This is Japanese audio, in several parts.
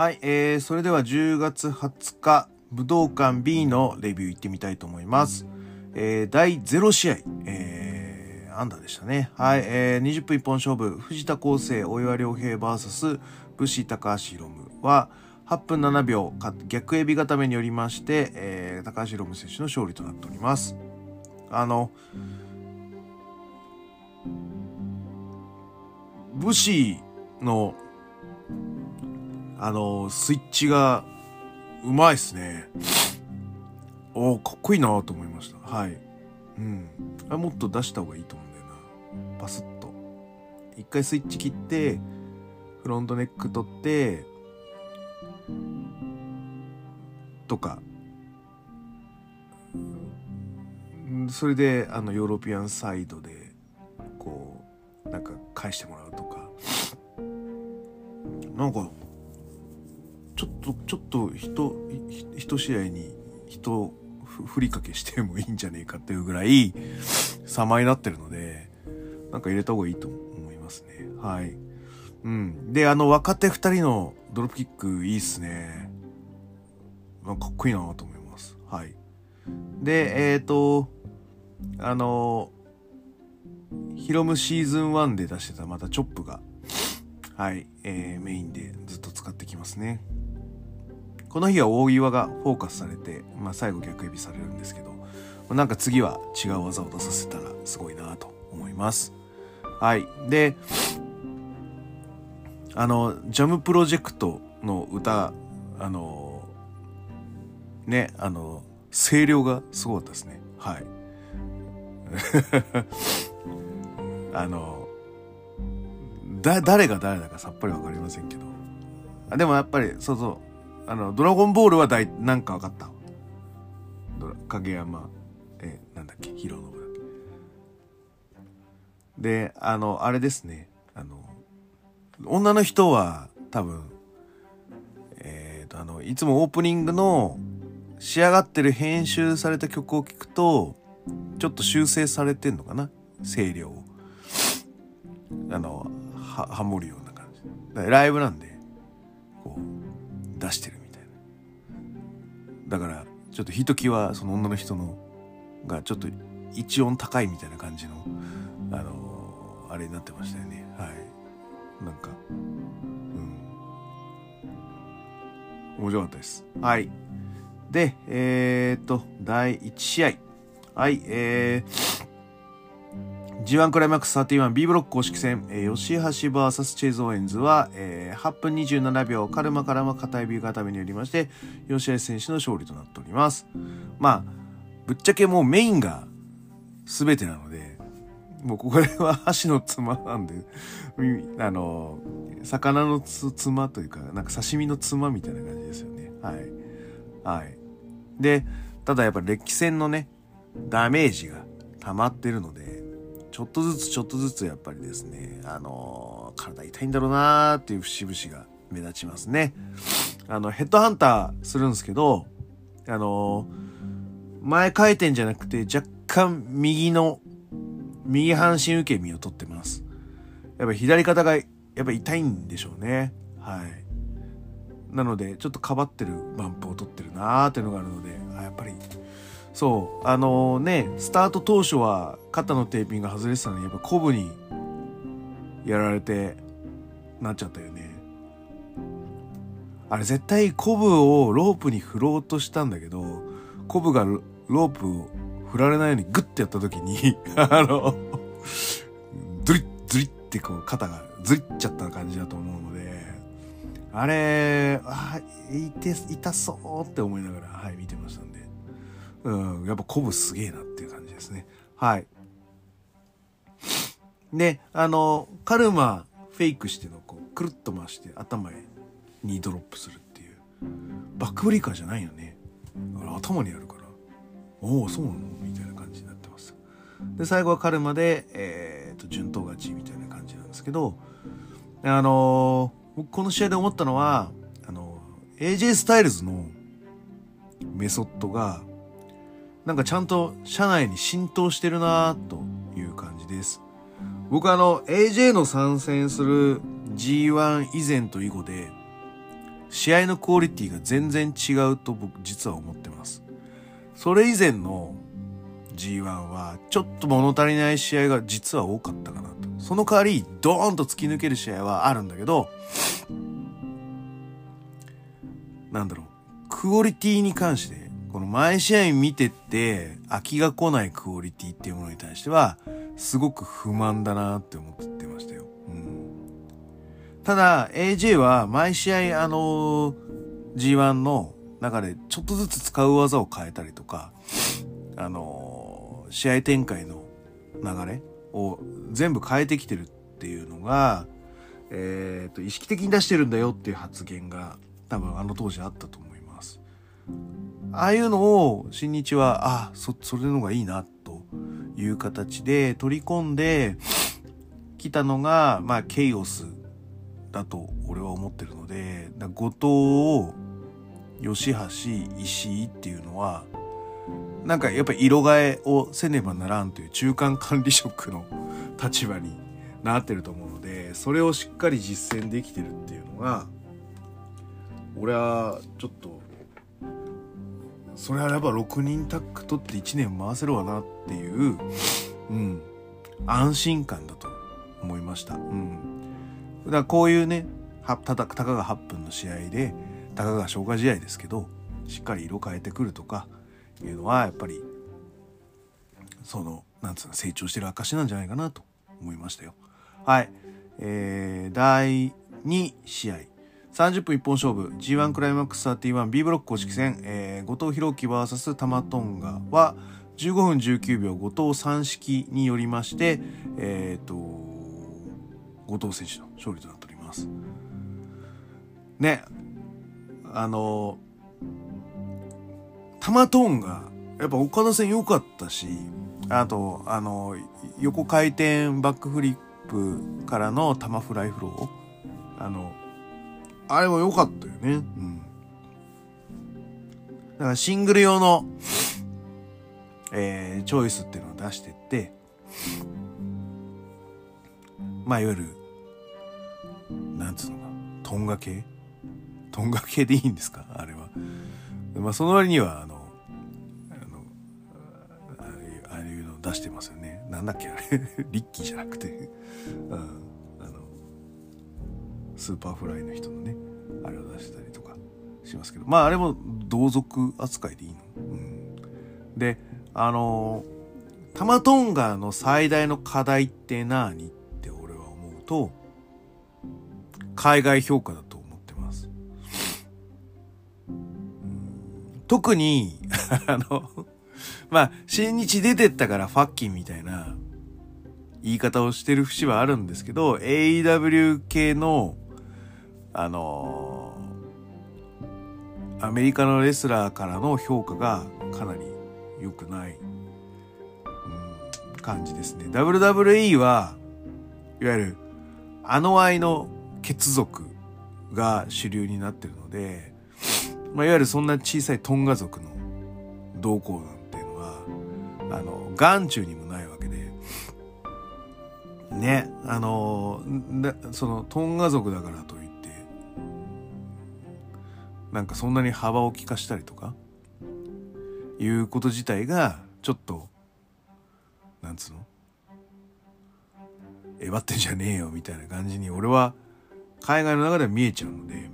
はい、えー、それでは10月20日、武道館 B のレビュー行ってみたいと思います。えー、第0試合、えー、アンダーでしたね。はい、えー、20分一本勝負、藤田康生、大岩良平 VS 武士高橋ロムは、8分7秒逆エビ固めによりまして、えー、高橋ロム選手の勝利となっております。あの、武士の、あの、スイッチが、うまいっすね。おかっこいいなと思いました。はい。うん。あもっと出した方がいいと思うんだよな。パスッと。一回スイッチ切って、フロントネック取って、とか。それで、あの、ヨーロピアンサイドで、こう、なんか返してもらうとか。なんか、ちょっと、ちょっと、人、一試合に、人、ふりかけしてもいいんじゃねえかっていうぐらい、様になってるので、なんか入れた方がいいと思いますね。はい。うん。で、あの、若手二人のドロップキックいいっすね。なんかっこいいなと思います。はい。で、えっ、と、あの、ヒロムシーズン1で出してたまたチョップが、はい、えーメインでずっと使ってきますね。この日は大岩がフォーカスされて、まあ最後逆指されるんですけど、なんか次は違う技を出させたらすごいなと思います。はい。で、あの、ジャムプロジェクトの歌、あの、ね、あの、声量がすごかったですね。はい。あの、だ、誰が誰だかさっぱりわかりませんけど。あでもやっぱり、そうそう、あの、ドラゴンボールはだい、なんかわかった？影山、え、なんだっけ、ヒロノブだっけ？で、あの、あれですね、あの、女の人は多分、えっ、と、あの、いつもオープニングの仕上がってる編集された曲を聴くと、ちょっと修正されてんのかな？声量を。あの、は、ハモるような感じ。ライブなんで、こう、出してる。だから、ちょっとひときわその女の人の、がちょっと一音高いみたいな感じの、あのあれになってましたよね。はい。なんか、うん。面白かったです。はい。で、えー、っと、第1試合。はい、えー、G1 クライマックス 31B ブロック公式戦、えー、吉橋 VS チェイズ・オーエンズは、えー、8分27秒カルマからも片指固めによりまして、吉橋選手の勝利となっております。まあ、ぶっちゃけもうメインが全てなので、もうこれは箸のつまなんで、あの、魚のつつまというか、なんか刺身のつまみたいな感じですよね。はい。はい。で、ただやっぱ歴戦のね、ダメージが溜まってるので、ちょっとずつちょっとずつやっぱりですね、あのー体痛いんだろうなーっていう節々が目立ちますね。あの、ヘッドハンターするんですけど、あのー前回転じゃなくて若干右の、右半身受け身を取ってます。やっぱ左肩がやっぱ痛いんでしょうね。はい。なので、ちょっとかばってるバンプを取ってるなーっていうのがあるので、あやっぱり、そう、あのね、スタート当初は肩のテーピングが外れてたのに、やっぱコブにやられて、なっちゃったよね。あれ絶対コブをロープに振ろうとしたんだけど、コブがロープを振られないようにグッてやった時に、あの、ズリッズリッってこう肩がズリっちゃった感じだと思うので、あれ、あ、い、痛そうって思いながら、はい、見てましたんで。うん、やっぱコブすげえなっていう感じですね。はい。で、あの、カルマフェイクしての、こう、くるっと回して頭にドロップするっていう。バックブリーカーじゃないよね。頭にあるから。おお、そうなのみたいな感じになってます。で、最後はカルマで、えー、と、順当勝ちみたいな感じなんですけど、あのー僕この試合で思ったのは、あのー、AJ スタイルズのメソッドが、なんかちゃんと社内に浸透してるなという感じです。僕あの、AJ の参戦する G1 以前と以後で、試合のクオリティが全然違うと僕実は思ってます。それ以前の G1 はちょっと物足りない試合が実は多かったかなと。その代わりドーンと突き抜ける試合はあるんだけど、なんだろう、クオリティに関して、この毎試合見てて飽きが来ないクオリティっていうものに対しては、すごく不満だなって思ってましたよ。うん。ただ、AJ は毎試合あの G1 の中でちょっとずつ使う技を変えたりとか、あの試合展開の流れを全部変えてきてるっていうのが、えっ、ー、と、意識的に出してるんだよっていう発言が多分あの当時あったと思います。ああいうのを新日は、あ、そ、それの方がいいなという形で取り込んできたのが、まあ、ケイオスだと俺は思ってるので、後藤、吉橋、石井っていうのは、なんかやっぱ色替えをせねばならんという中間管理職の立場になってると思うので、それをしっかり実践できてるっていうのが、俺はちょっと、それあれば6人タッグ取って1年回せるわなっていう、うん、安心感だと思いました。うん。だからこういうね、はたたたかが8分の試合で、たかが消化試合ですけど、しっかり色変えてくるとか、いうのはやっぱりそのなんつうの成長してる証なんじゃないかなと思いましたよ。はい。えー、第2試合。30分一本勝負 G1 クライマックス 31B ブロック公式戦、えー、後藤弘樹 VS 玉トンガは15分19秒後藤三式によりまして、えっ、ー、と、後藤選手の勝利となっております。ね、あの玉トンが、やっぱ岡田戦良かったし、あと、あの、横回転バックフリップからの玉フライフロー。あの、あれも良かったよね。うん。だからシングル用の、えー、チョイスっていうのを出してって、まあ、いわゆる、なんつうのか、トンガ系？トンガ系でいいんですか？あれは。まあ、その割には、あの、あの、ああいうのを出してますよね。なんだっけあれ？リッキーじゃなくてうん、スーパーフライの人のね、あれを出したりとかしますけど、まあ、あれも同族扱いでいいの？うん、で、あの、タマトンガの最大の課題って何って俺は思うと、海外評価だと思ってます。うん特に、あの、まあ、新日出てったからファッキンみたいな言い方をしてる節はあるんですけど、AEW 系の、あの、アメリカのレスラーからの評価がかなり良くない、うん、感じですね。WWE は、いわゆる、あの愛の血族が主流になってるので、まあ、いわゆるそんな小さいトンガ族の動向なんていうのは、あの、眼中にもないわけで、ね、あの、そのトンガ族だからといって、なんかそんなに幅を利かしたりとか、いうこと自体が、ちょっと、なんつうの？えばってんじゃねえよみたいな感じに俺は海外の中では見えちゃうので、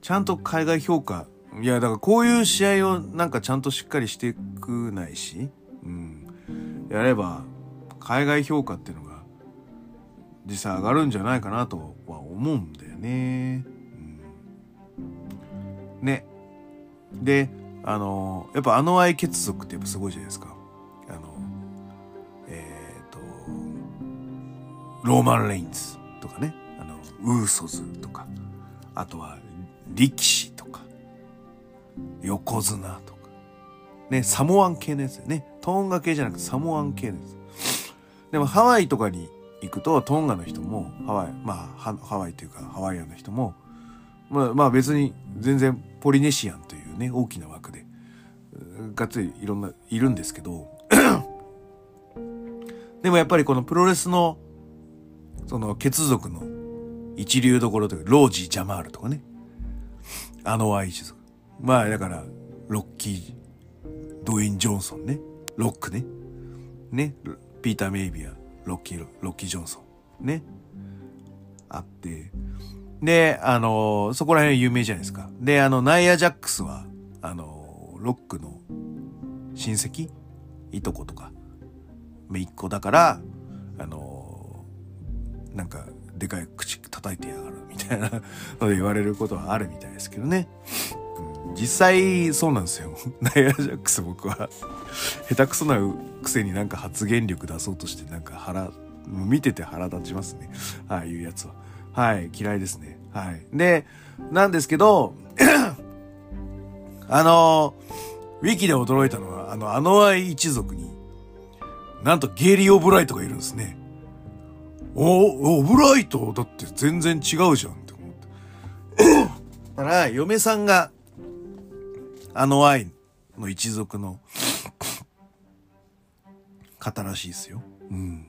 ちゃんと海外評価、いや、だからこういう試合をなんかちゃんとしっかりしてくないし、うん、やれば、海外評価っていうのが、実際上がるんじゃないかなとは思うんだよね。ね。で、あの、やっぱあの愛血族ってやっぱすごいじゃないですか。あの、えっ、ー、と、ローマン・レインズとかね、あの、ウーソズとか、あとは力士とか、横綱とか、ね、サモアン系のやつね。トンガ系じゃなくてサモアン系のやつ。でもハワイとかに行くと、トンガの人も、ハワイ、まあ、ハワイというかハワイアンの人も、まあ、まあ別に全然ポリネシアンというね、大きな枠で、がっつりいろんな、いるんですけど、でもやっぱりこのプロレスの、その血族の一流どころというか、ロージー・ジャマールとかね、あの Y 一族。まあだから、ロッキー、ドウェイン・ジョンソンね。ロックね。ね。ピーター・メイビア、ロッキー、ロッキー・ジョンソン。ね。あって。で、あの、そこら辺有名じゃないですか。で、あの、ナイア・ジャックスは、あの、ロックの親戚？いとことか、めいっ子だから、あの、なんか、でかい口叩いてやがるみたいな ので言われることはあるみたいですけどね。実際そうなんですよ。ナイア・ジャックス僕は下手くそなくせになんか発言力出そうとしてなんか腹、見てて腹立ちますね。ああいうやつは。はい、嫌いですね。はい。で、なんですけど、あの、ウィキで驚いたのは、あの、あのアイ一族に、なんとゲイリー・オブライトがいるんですね。お、オブライト？だって全然違うじゃんって思って。だから、嫁さんが、あの愛の一族の方らしいですよ。うん。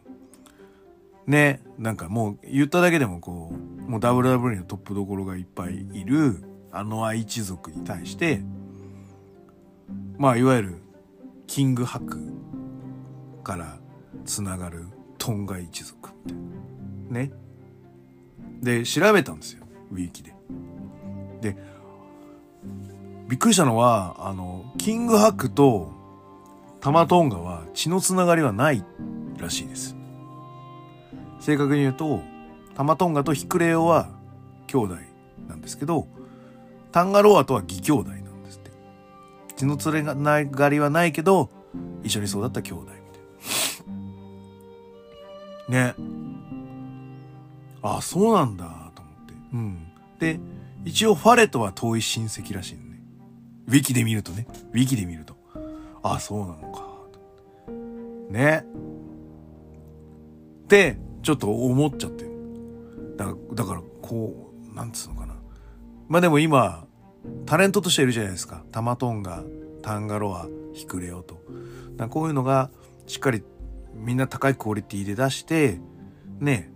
ね、なんかもう言っただけでもこう、もう WWE のトップどころがいっぱいいる、あの愛一族に対して、まあいわゆる、キングハクからつながるトンガ一族みたいな。ね。で、調べたんですよ。ウィーキで。で、びっくりしたのは、あの、キングハクとタマトンガは血のつながりはないらしいです。正確に言うと、タマトンガとヒクレオは兄弟なんですけど、タンガロアとは義兄弟なんですって。血のつないがりはないけど、一緒に育った兄弟みたいな。ね。あそうなんだと思って。うん。で、一応ファレとは遠い親戚らしいね。ウィキで見るとね。ウィキで見ると。あそうなのか。ね。で、ちょっと思っちゃってだだから、こう、なんつうのかな。まあでも今、タレントとしているじゃないですか。タマトンガ、タンガロア、ヒクレオと。こういうのが、しっかりみんな高いクオリティで出して、ね、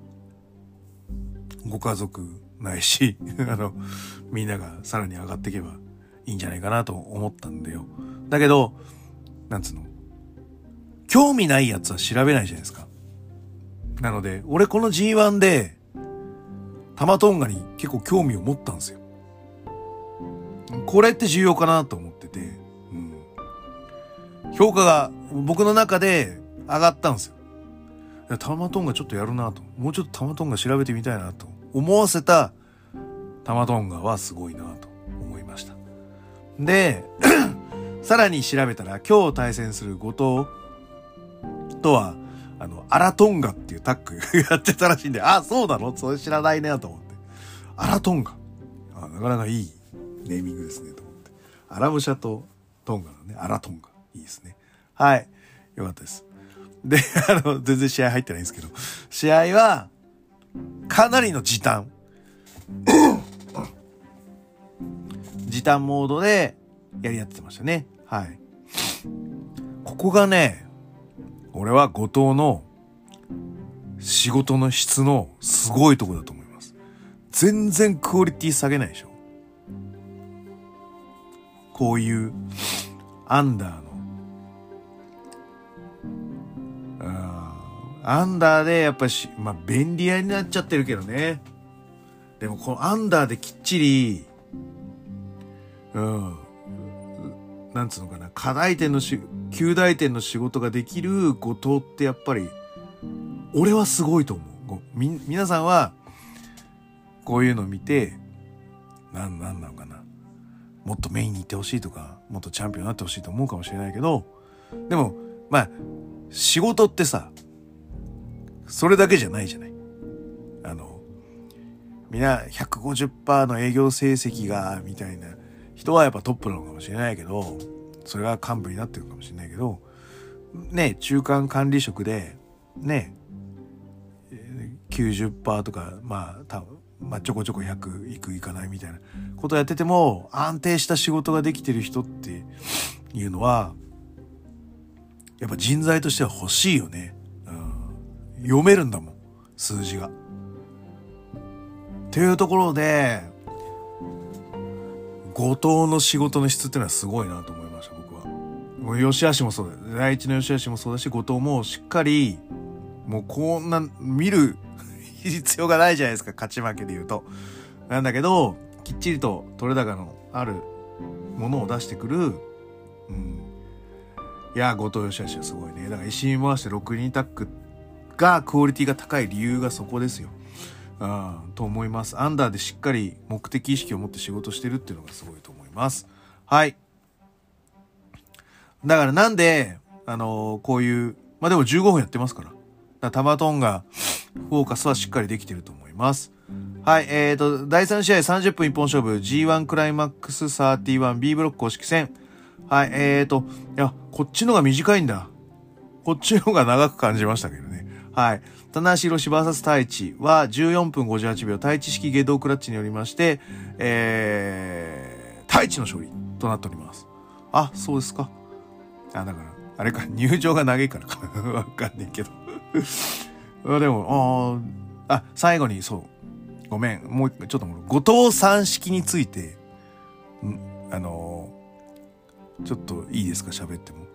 ご家族ないし あの、みんながさらに上がっていけばいいんじゃないかなと思ったんだよ。だけど、なんつうの興味ないやつは調べないじゃないですか。なので、俺この G1 で、タマトンガに結構興味を持ったんですよ。これって重要かなと思ってて、うん。評価が僕の中で上がったんですよ。タマトンガちょっとやるなと。もうちょっとタマトンガ調べてみたいなと思わせたタマトンガはすごいなと思いました。で、さらに調べたら今日対戦する後藤とは、あの、アラトンガっていうタッグ やってたらしいんで、あ、そうなの？それ知らないねと思って。アラトンガ。あなかなかいいネーミングですねと思って。アラブシャとトンガのね、アラトンガ。いいですね。はい。よかったです。で、あの、全然試合入ってないんですけど、試合は、かなりの時短。時短モードでやりやってましたね。はい。ここがね、俺は後藤の仕事の質のすごいとこだと思います。全然クオリティ下げないでしょ。こういうアンダーのアンダーでやっぱし、まあ、便利屋になっちゃってるけどね。でもこのアンダーできっちり、うん、なんつうのかな、課題点のし、旧大点の仕事ができる後藤ってやっぱり、俺はすごいと思う。み、皆さんは、こういうのを見て、なん、なんなのかな。もっとメインに行ってほしいとか、もっとチャンピオンになってほしいと思うかもしれないけど、でも、まあ、仕事ってさ、それだけじゃないじゃない。あの、みんな150%の営業成績が、みたいな人はやっぱトップなのかもしれないけど、それが幹部になってるかもしれないけど、ね、中間管理職で、ね、90%とか、まあ、多分、まあ、ちょこちょこ100いくいかないみたいなことやってても、安定した仕事ができてる人っていうのは、やっぱ人材としては欲しいよね。読めるんだもん数字が。っていうところで後藤の仕事の質っていうのはすごいなと思いました僕はもう吉橋もそうだ第一の吉橋もそうだし後藤もしっかりもうこんな見る 必要がないじゃないですか。勝ち負けで言うと。なんだけどきっちりと取れ高のあるものを出してくる。うん。いや後藤義橋はすごいね。だから石井回して6人タックがクオリティが高い理由がそこですよ。うん、と思います。アンダーでしっかり目的意識を持って仕事してるっていうのがすごいと思います。はい。だからなんで、あのー、こういう、まあでも15分やってますから。だからタマトンが、フォーカスはしっかりできてると思います。はい、えーと、第3試合30分一本勝負 G1 クライマックス 31B ブロック公式戦。はい、えーと、いや、こっちのが短いんだ。こっちの方が長く感じましたけどね。はい。棚橋宏 VS 太一は14分58秒、太一式下道クラッチによりまして、えー、太一の勝利となっております。あ、そうですか。あ、だから、あれか、入場が長いからか。わかんないけど でも、ああ、最後に、そう。ごめん。もう、ちょっともう、後藤三式について、んあのー、ちょっといいですか、喋っても。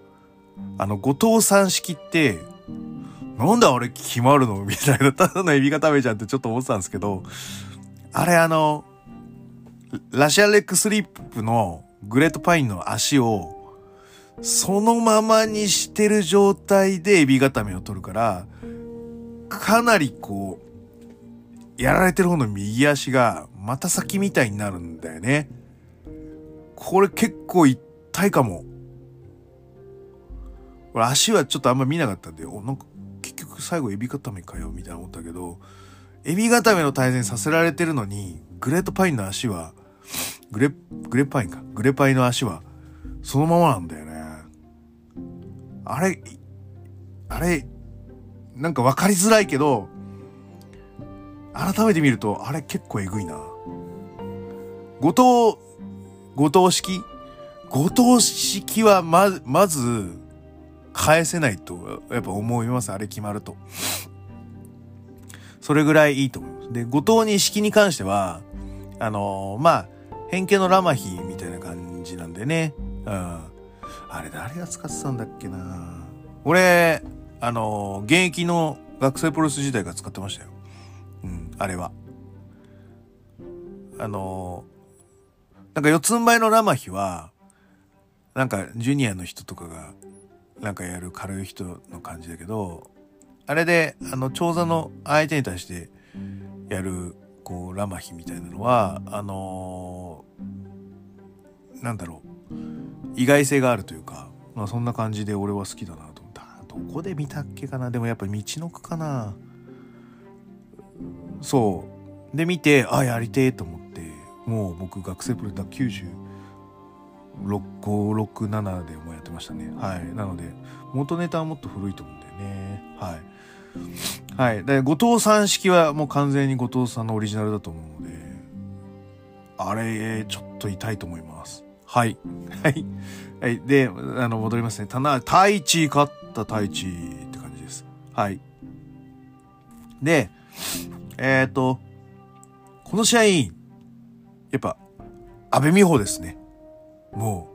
あの、後藤三式って、なんであれ決まるの？みたいな、ただのエビが食べちゃってちょっと思ってたんですけど、あれあの、ラシアレックスリップのグレートパインの足を、そのままにしてる状態でエビ固めを取るから、かなりこう、やられてる方の右足が、また先みたいになるんだよね。これ結構痛いかも。俺足はちょっとあんま見なかったんで、お、なんか結局最後エビ固めかよみたいな思ったけどエビ固めの大前させられてるのにグレートパインの足はグレグレパインかグレパイの足はそのままなんだよねあれあれなんか分かりづらいけど改めて見るとあれ結構えぐいな後藤後藤式？後藤式はままず返せないと、やっぱ思います。あれ決まると。それぐらいいいと思います。で、後藤に式に関しては、あのー、まあ、変形のラマヒみたいな感じなんでね。うん。あれ誰が使ってたんだっけな俺、あの、現役の学生プロレス時代が使ってましたよ。うん、あれは。あの、なんか四つん這いのラマヒは、なんかジュニアの人とかがなんかやる軽い人の感じだけどあれであの長座の相手に対してやるこうラマヒみたいなのはあのー、なんだろう意外性があるというか、まあ、そんな感じで俺は好きだなと思ったどこで見たっけかな？でもやっぱ道のくかな。そう。で見てあやりてえと思ってもう僕学生プロだ90 567でもやってましたね。はい。なので元ネタはもっと古いと思うんだよね。はい。はい。で後藤さん式はもう完全に後藤さんのオリジナルだと思うのであれちょっと痛いと思います。はいはいはいであの戻りますねたな太一勝った太一って感じですはいでえっ、ー、とこの試合やっぱ阿部美穂ですねも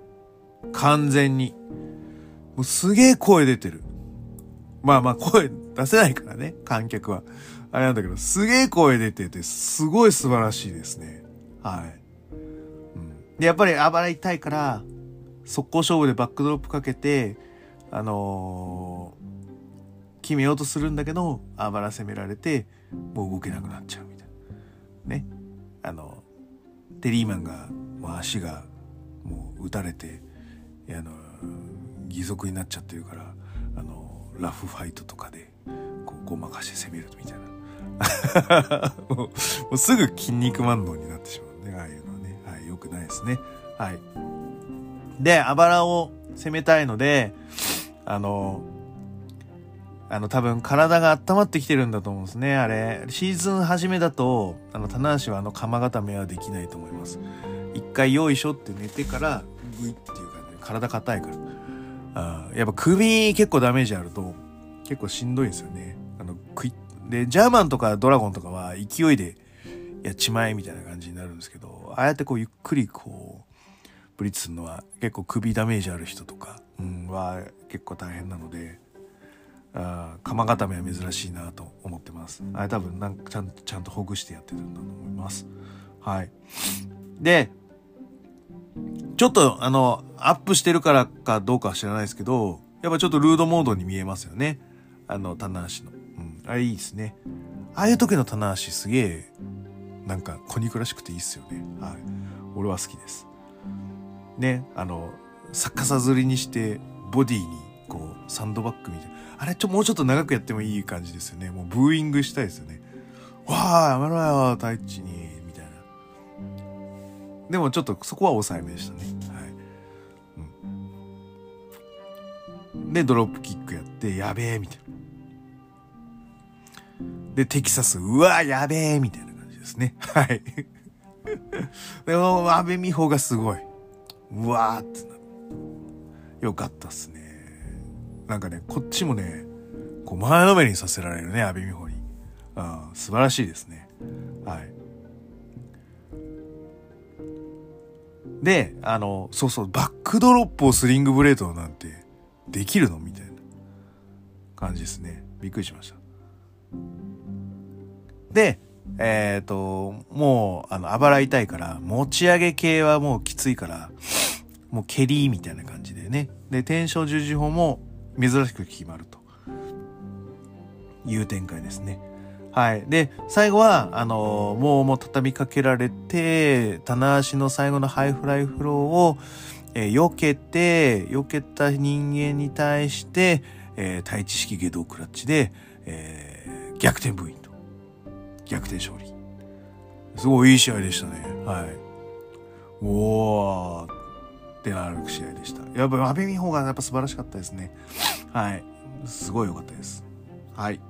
う、完全に。もうすげえ声出てる。まあまあ声出せないからね、観客は。あれなんだけど、すげえ声出てて、すごい素晴らしいですね。はい。で、やっぱり暴れたいから、速攻勝負でバックドロップかけて、あのー、決めようとするんだけど、あばら攻められて、もう動けなくなっちゃうみたいな。ね。あの、テリーマンが、もう足がもう撃たれてあの義足になっちゃってるからあのラフファイトとかでこうごまかして攻めるみたいな もうすぐ筋肉マンドになってしまう、くないですねはいであばらを攻めたいのであのあの、多分体が温まってきてるんだと思うんですね、あれ。シーズン初めだと、あの、棚橋はあの、釜固めはできないと思います。一回よいしょって寝てからグイっていうかね体硬いからあやっぱ首結構ダメージあると結構しんどいんですよねあのクイでジャーマンとかドラゴンとかは勢いでやっちまえみたいな感じになるんですけどああやってこうゆっくりこうブリッジするのは結構首ダメージある人とか、うん、は結構大変なのであ鎌固めは珍しいなと思ってます。あれ多分なんかちゃんちゃんとほぐしてやってるんだと思います。はい。でちょっとあのアップしてるからかどうかは知らないですけどやっぱちょっとルードモードに見えますよね。あの棚橋の、うん、あれいいですね。ああいう時の棚橋すげえなんか小肉らしくていいっすよねはい俺は好きですねあの逆さずりにしてボディにこうサンドバッグみたいなあれちょもうちょっと長くやってもいい感じですよねもうブーイングしたいですよねわあやめろよ太一にみたいなでもちょっとそこは抑えめでしたねはい、うん、でドロップキックやってやべえみたいなでテキサスうわやべえみたいなですねはい でも阿部美穂がすごいうわーってよかったっすねなんかね、こっちもね、こう前のめりにさせられるね、阿部美穂に。うん、素晴らしいですね。はい。で、あの、そうそう、バックドロップをスリングブレードなんてできるのみたいな感じですね。びっくりしました。で、えっ、ー、と、もう、あの、あばら痛いから、持ち上げ系はもうきついから、もう蹴りみたいな感じでね。で、天正十字砲も珍しく決まるという展開ですね。はい。で、最後は、あの、もうもう畳みかけられて、棚橋の最後のハイフライフローを、えー、避けて、避けた人間に対して、えー、タイチ式外道クラッチで、えー、逆転部員と。逆転勝利。すごいいい試合でしたね。はい。おー、ってなる試合でした。やっぱ阿部美穂がやっぱ素晴らしかったですね。はい。すごい良かったです。はい。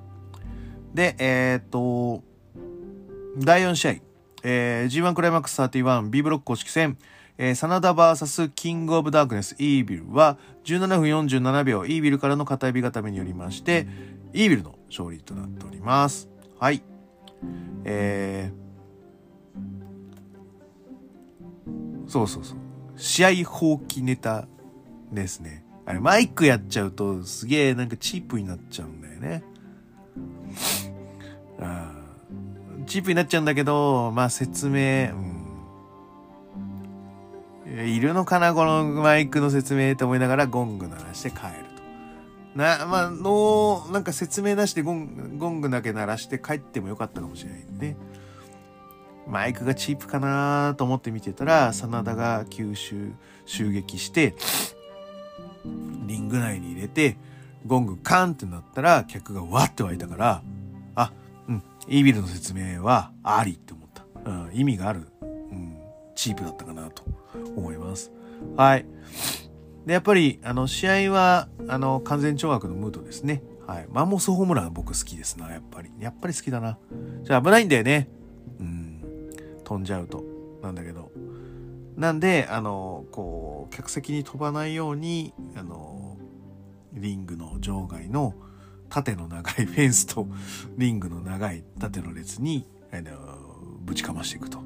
で、えー、っと、第4試合、えー、G1 クライマックス 31B ブロック公式戦、えー、サナダ VS キングオブダークネスイービルは17分47秒イービルからの片指固めによりまして、イービルの勝利となっております。はい。えー、そうそうそう。試合放棄ネタですね。あれ、マイクやっちゃうとすげえなんかチープになっちゃうんだよね。あチープになっちゃうんだけど、まあ説明、うん。いるのかなこのマイクの説明と思いながらゴング鳴らして帰る。な、まあ、の、なんか説明なしでゴンゴングだけ鳴らして帰ってもよかったかもしれないね。マイクがチープかなと思って見てたら、真田が吸収、襲撃して、リング内に入れて、ゴングカンってなったら、客がわって湧いたから、あ、うん、イービルの説明はありって思った。うん、意味がある、うん、チープだったかなと思います。はい。で、やっぱり、あの、試合は、あの、完全懲悪のムードですね。はい。マンモスホームラン僕好きですな、やっぱり。やっぱり好きだな。じゃあ危ないんだよね。うん。飛んじゃうとなんだけどなんであのこう客席に飛ばないようにあのリングの場外の縦の長い フェンスとリングの長い縦の列にあのぶちかましていくと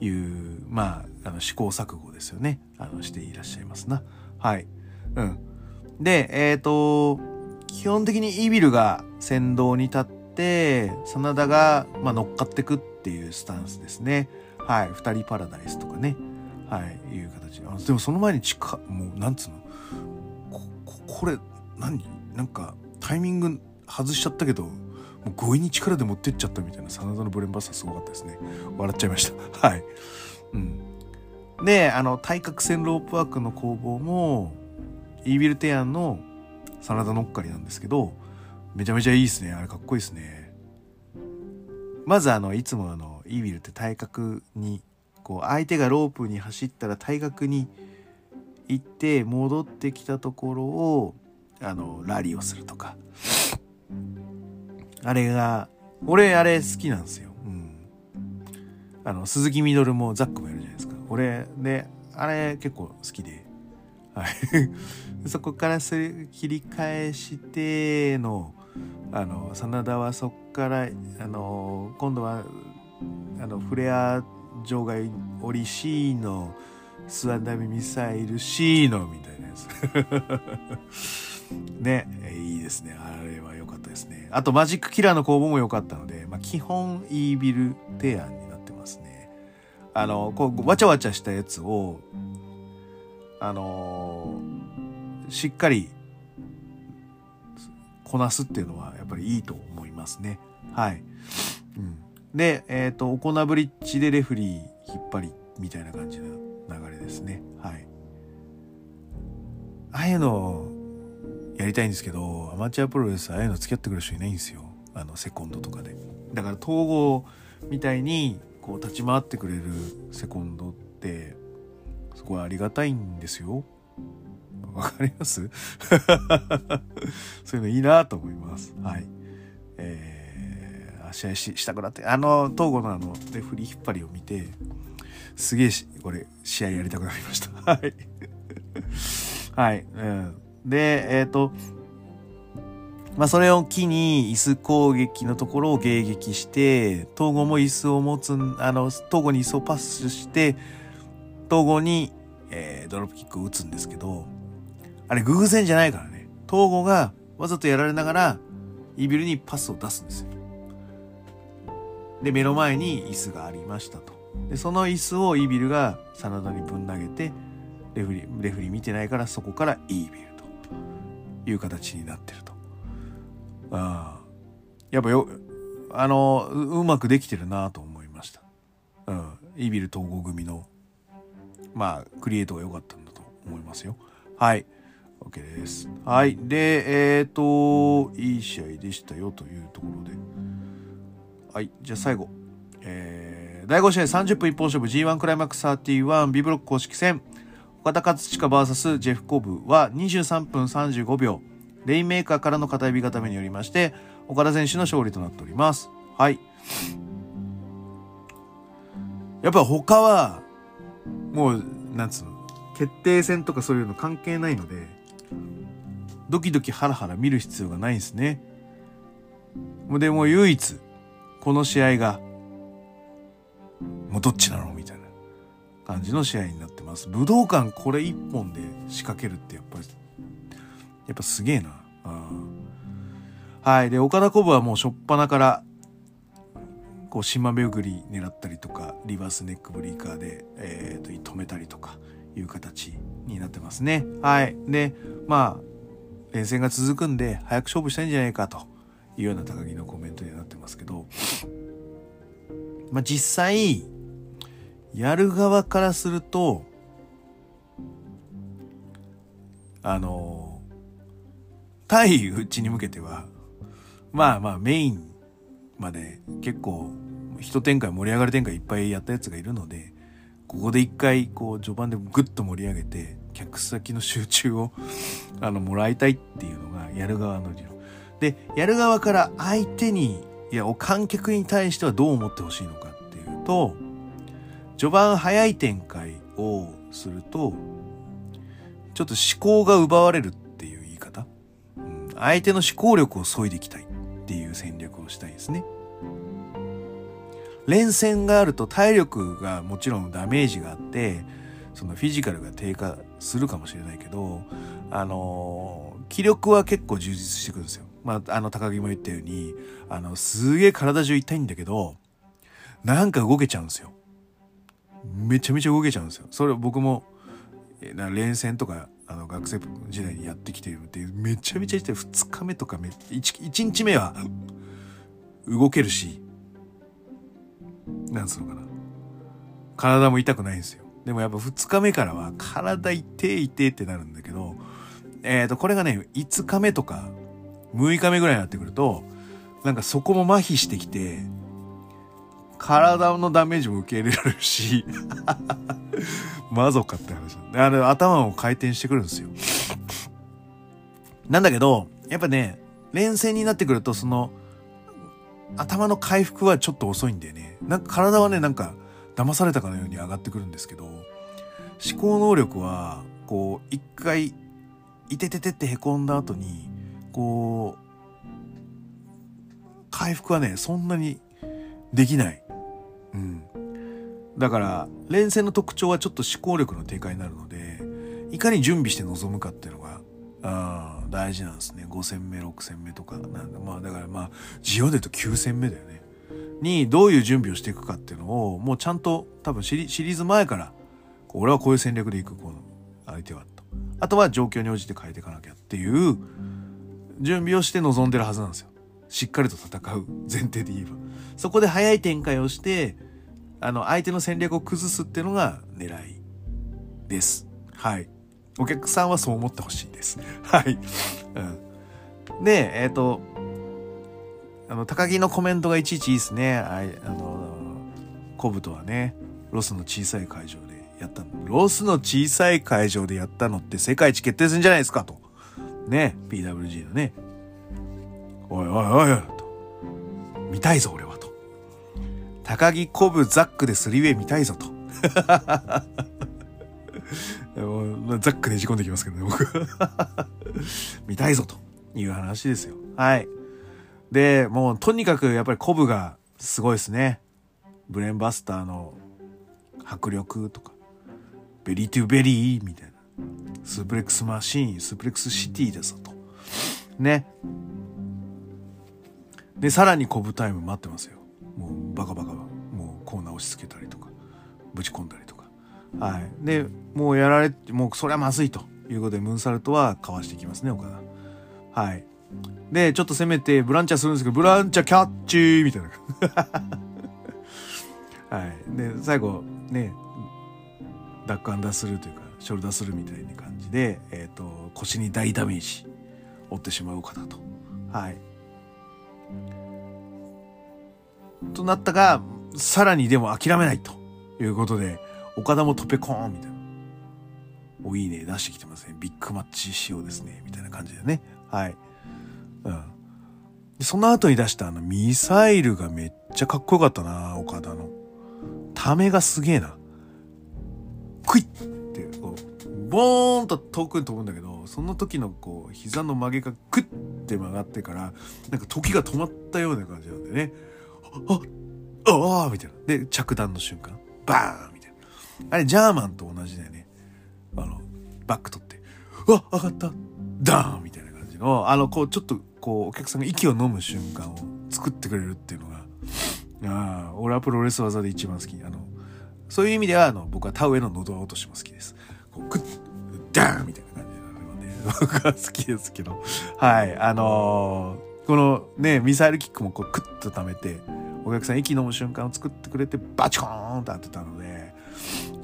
いうまああの試行錯誤ですよねあのしていらっしゃいますなはい。うん。でえっ、ー、と基本的にイビルが先導に立って真田が、まあ、乗っかってくっていうスタンスですね。はい、二人パラダイスとかね、はい、いう形。あでもその前に近もうなんつうの？ここれ何？なんかタイミング外しちゃったけどもう強引に力で持ってっちゃったみたいな真田のブレンバスターすごかったですね。笑っちゃいました。はい。うん。であの対角線ロープワークの攻防もイービルテアンの真田のっかりなんですけどめちゃめちゃいいですね。あれかっこいいですね。まずあのいつもあのイービルって体格にこう相手がロープに走ったら体格に行って戻ってきたところをあのラリーをするとか。あれが俺あれ好きなんですよ、うん、あの鈴木みどるもザックもやる俺であれ結構好きではい そこからす切り返してのあの真田はそっからあの今度はあのフレア場外折り C のスワンダメミサイル C のみたいなやつ。ね、いいですね。あれは良かったですね。あとマジックキラーの工房も良かったので、まあ、基本イービル提案に。あの、こう、わちゃわちゃしたやつを、あのー、しっかりこなすっていうのはやっぱりいいと思いますね。はい。うん、で、えっ、ー、と、オコナブリッジでレフリー引っ張りみたいな感じの流れですね。はい。ああいうのやりたいんですけど、アマチュアプロレスああいうの付き合ってくる人いないんですよ。あの、セコンドとかで。だから統合みたいにこう立ち回ってくれるセコンドってすごいありがたいんですよ。わかります？そういうのいいなと思います。はい。えー、試合ししたくなって、あの、東郷のあの、レフリー引っ張りを見て、すげえし、これ、試合やりたくなりました。はい。はい。うん。で、えっ、ー、と、まあ、それを機に椅子攻撃のところを迎撃して、東郷も椅子を持つ、あの、東郷に椅子をパスして、東郷に、えー、ドロップキックを打つんですけど、あれ偶然じゃないからね。東郷がわざとやられながら、イービルにパスを出すんですよ。で、目の前に椅子がありましたと。で、その椅子をイービルが真田にぶん投げて、レフリー、レフリー見てないからそこからイービルという形になってると。ああ。やっぱよ、あの、うまくできてるなと思いました。うん。イビル統合組の、まあ、クリエイトが良かったんだと思いますよ。はい。OK です。はい。で、えっ、ー、と、いい試合でしたよというところで。はい。じゃあ最後。えー、第5試合30分一本勝負 G1 クライマックス 31B ブロック公式戦。岡田勝親 VS ジェフコブは23分35秒。レインメーカーからの片指固めによりまして、岡田選手の勝利となっております。はい。やっぱ他は、もう、なんつうの、決定戦とかそういうの関係ないので、ドキドキハラハラ見る必要がないんですね。でも唯一、この試合が、もうどっちなのみたいな感じの試合になってます。武道館これ一本で仕掛けるってやっぱり、やっぱすげえな。はい。で、岡田古武はもう初っ端から、こう、島巡り狙ったりとか、リバースネックブリーカーで、えっ、ー、と、止めたりとか、いう形になってますね。はい。で、まあ、連戦が続くんで、早く勝負したいんじゃないかというような高木のコメントになってますけど、まあ実際、やる側からすると、あの、対うちに向けては、まあまあメインまで結構一展開盛り上がる展開いっぱいやったやつがいるので、ここで一回こう序盤でグッと盛り上げて、客先の集中を あの、もらいたいっていうのがやる側の理論。で、やる側から相手に、いや、観客に対してはどう思ってほしいのかっていうと、序盤早い展開をすると、ちょっと思考が奪われるっ。相手の思考力を削いでいきたいっていう戦略をしたいですね。連戦があると体力がもちろんダメージがあって、そのフィジカルが低下するかもしれないけど、あの、気力は結構充実してくるんですよ。まあ、あの、高木も言ったように、あの、すげえ体中痛いんだけど、なんか動けちゃうんですよ。めちゃめちゃ動けちゃうんですよ。それ僕も、連戦とか、あの、学生時代にやってきてるっていう、めちゃめちゃ痛い。2日目とかめ、1, 1日目は、動けるし、なんつうのかな。体も痛くないんですよ。でもやっぱ2日目からは体痛い痛いってなるんだけど、えっ、ー、と、これがね、5日目とか、6日目ぐらいになってくると、なんかそこも麻痺してきて、体のダメージも受け入れられるし、マゾかって話あの、頭も回転してくるんですよ。なんだけど、やっぱね、連戦になってくると、その、頭の回復はちょっと遅いんだよね。なんか体はね、なんか、騙されたかのように上がってくるんですけど、思考能力は、こう、一回、いてててって凹んだ後に、こう、回復はね、そんなにできない。うん。だから連戦の特徴はちょっと思考力の低下になるのでいかに準備して臨むかっていうのがあ大事なんですね。5戦目6戦目とか。なんだまあだからまあジオで言うと9戦目だよね。にどういう準備をしていくかっていうのをもうちゃんと多分シリシリーズ前から俺はこういう戦略でいくこの相手はと。あとは状況に応じて変えていかなきゃっていう準備をして臨んでるはずなんですよ。しっかりと戦う前提で言えば。そこで早い展開をしてあの相手の戦略を崩すっていうのが狙いです。はい。お客さんはそう思ってほしいです。はい、うん、でえっ、ー、とあの高木のコメントがいちいちいいですね。あいあのコブとはねロスの小さい会場でやったロスの小さい会場でやったのって世界一決定戦じゃないですかと。ね。PWG のね。おいおいおいおいと。見たいぞ俺はと。高木コブザックでスリーウェイ見たいぞと。ザックねじ込んできますけどね僕。見たいぞという話ですよ。はい。でもうとにかくやっぱりコブがすごいですね。ブレンバスターの迫力とか。ベリートゥベリーみたいな。スープレックスマシーンスープレックスシティですと。ね。でさらにコブタイム待ってますよ。もうバカバカもうコーナー押し付けたりとかぶち込んだりとか。はい。でもうやられもうそれはまずいと。いうことでムーンサルトはかわしていきますね岡田。はい。でちょっと攻めてブランチャーするんですけどブランチャーキャッチーみたいな。はい。で最後ねダックアンダースルーというかショルダースルーみたいな感じで、えーと、腰に大ダメージ負ってしまう岡田と。はい。となったがさらにでも諦めないということで岡田もトペコーンみたいな。おいいね出してきてますね。ビッグマッチ仕様ですね。みたいな感じでね。はい。うん。でその後に出したあのミサイルがめっちゃかっこよかったな、岡田の。ためがすげえな。クイッってこうボーンと遠くに飛ぶんだけどその時のこう膝の曲げがクッって曲がってからなんか時が止まったような感じなんでねあああみたいな。で着弾の瞬間。バーンみたいな。あれジャーマンと同じだよね。あのバック取って。うわ上がった。ダーンみたいな感じの。あのこうちょっとこうお客さんが息を飲む瞬間を作ってくれるっていうのが。ああ俺はプロレス技で一番好き。あのそういう意味では、あの、僕は田植えの喉落としも好きです。こう、クッ、ダーンみたいな感じなの、ね、僕は好きですけど、はい、あのー、このね、ミサイルキックもこう、クッと溜めて、お客さん息飲む瞬間を作ってくれて、バチコーンと当てたので、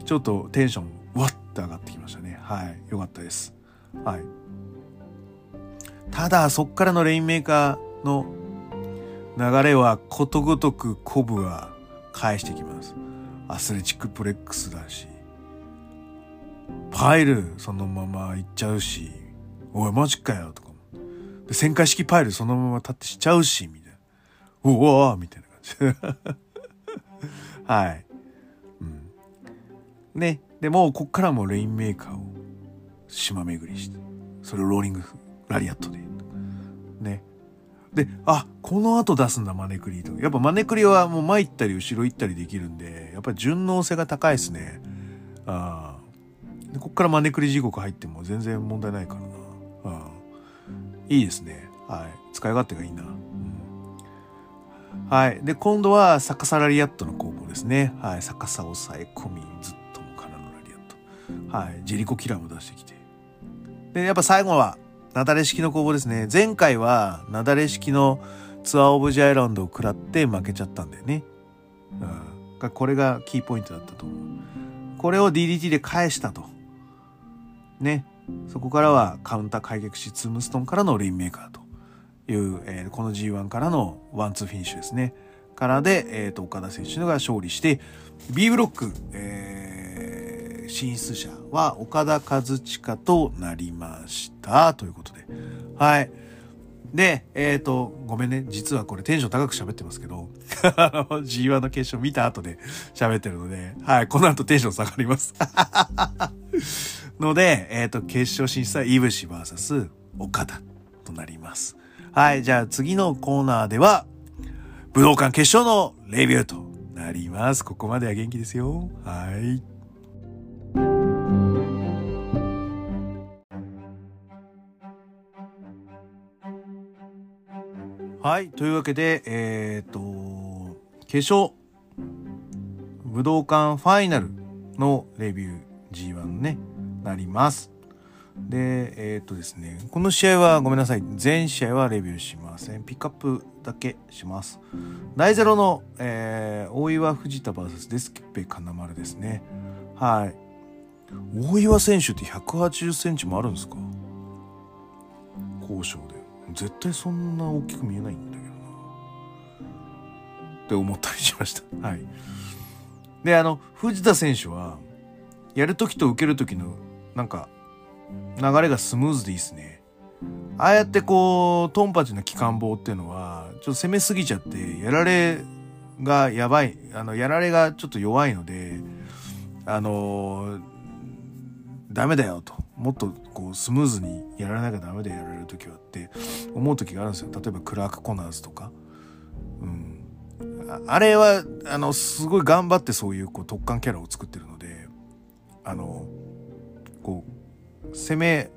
ちょっとテンション、わって上がってきましたね。はい、よかったです。はい。ただ、そっからのレインメーカーの流れはことごとくコブは返してきます。アスレチックプレックスだし、パイルそのまま行っちゃうし、おい、マジかよ、とか。で、旋回式パイルそのまま立ってしちゃうし、みたいな。おおおみたいな感じ。はい。うん。ね。で、もうこっからもレインメーカーを島巡りして、それをローリングラリアットで。ね。で、あ、この後出すんだ、マネクリと。やっぱマネクリはもう前行ったり後ろ行ったりできるんで、やっぱり順応性が高いですね。あでこっからマネクリ地獄入っても全然問題ないからな。いいですね。はい。使い勝手がいいな。うん、はい。で、今度は逆さラリアットの攻防ですね。はい。逆さ抑え込み、ずっともからのラリアット。はい。ジェリコキラーも出してきて。で、やっぱ最後は、なだれ式の攻防ですね。前回は、なだれ式のツアーオブジアイランドを食らって負けちゃったんだよね。うん。これがキーポイントだったと思う。これを DDT で返したと。ね。そこからはカウンター開脚式ツームストンからのレインメーカーという、えー、この G1 からのワンツーフィニッシュですね。からで、えっ、ー、と、オカダ選手が勝利して、B ブロック、えー進出者は岡田和親となりました。ということで。はい。で、えっ、ー、と、ごめんね。実はこれテンション高く喋ってますけど、G1 の決勝見た後で 喋ってるので、はい、この後テンション下がります。ので、えっ、ー、と、決勝進出はイブシ VS 岡田となります。はい、じゃあ次のコーナーでは、武道館決勝のレビューとなります。ここまでは元気ですよ。はい。はい。というわけで、えっ、と、化粧、武道館ファイナルのレビュー G1 ね、なります。で、えっ、とですね、この試合はごめんなさい。全試合はレビューしません。ピックアップだけします。大ゼロの、えー、大岩藤田 VS デスキッペ金丸ですね。はい。大岩選手って180センチもあるんですか？交渉で。絶対そんな大きく見えないんだけどな。って思ったりしました。はい。で、あの、藤田選手は、やるときと受けるときの、なんか、流れがスムーズでいいっすね。ああやってこう、トンパチの機関棒っていうのは、ちょっと攻めすぎちゃって、やられがやばい、あの、やられがちょっと弱いので、あのー、ダメだよと。もっとこう、スムーズにやらなきゃダメでやられる時はって思う時があるんですよ。例えばクラーク・コナーズとか。うん。あれは、あの、すごい頑張ってそういうこう特艦キャラを作ってるので、あの、こう、攻め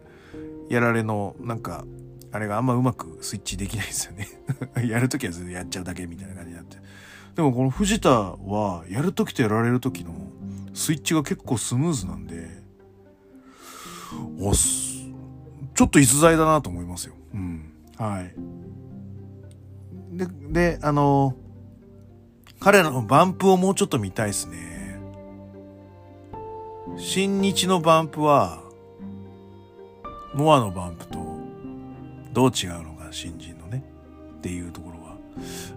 やられのなんかあれがあんまうまくスイッチできないですよね やるときはやっちゃうだけみたいな感じになって。でもこの藤田はやるときとやられるときのスイッチが結構スムーズなんで、おすちょっと逸材だなと思いますよ。うん。はい。で、で、あの、彼らのバンプをもうちょっと見たいですね。新日のバンプは、モアのバンプとどう違うのか新人のねっていうところは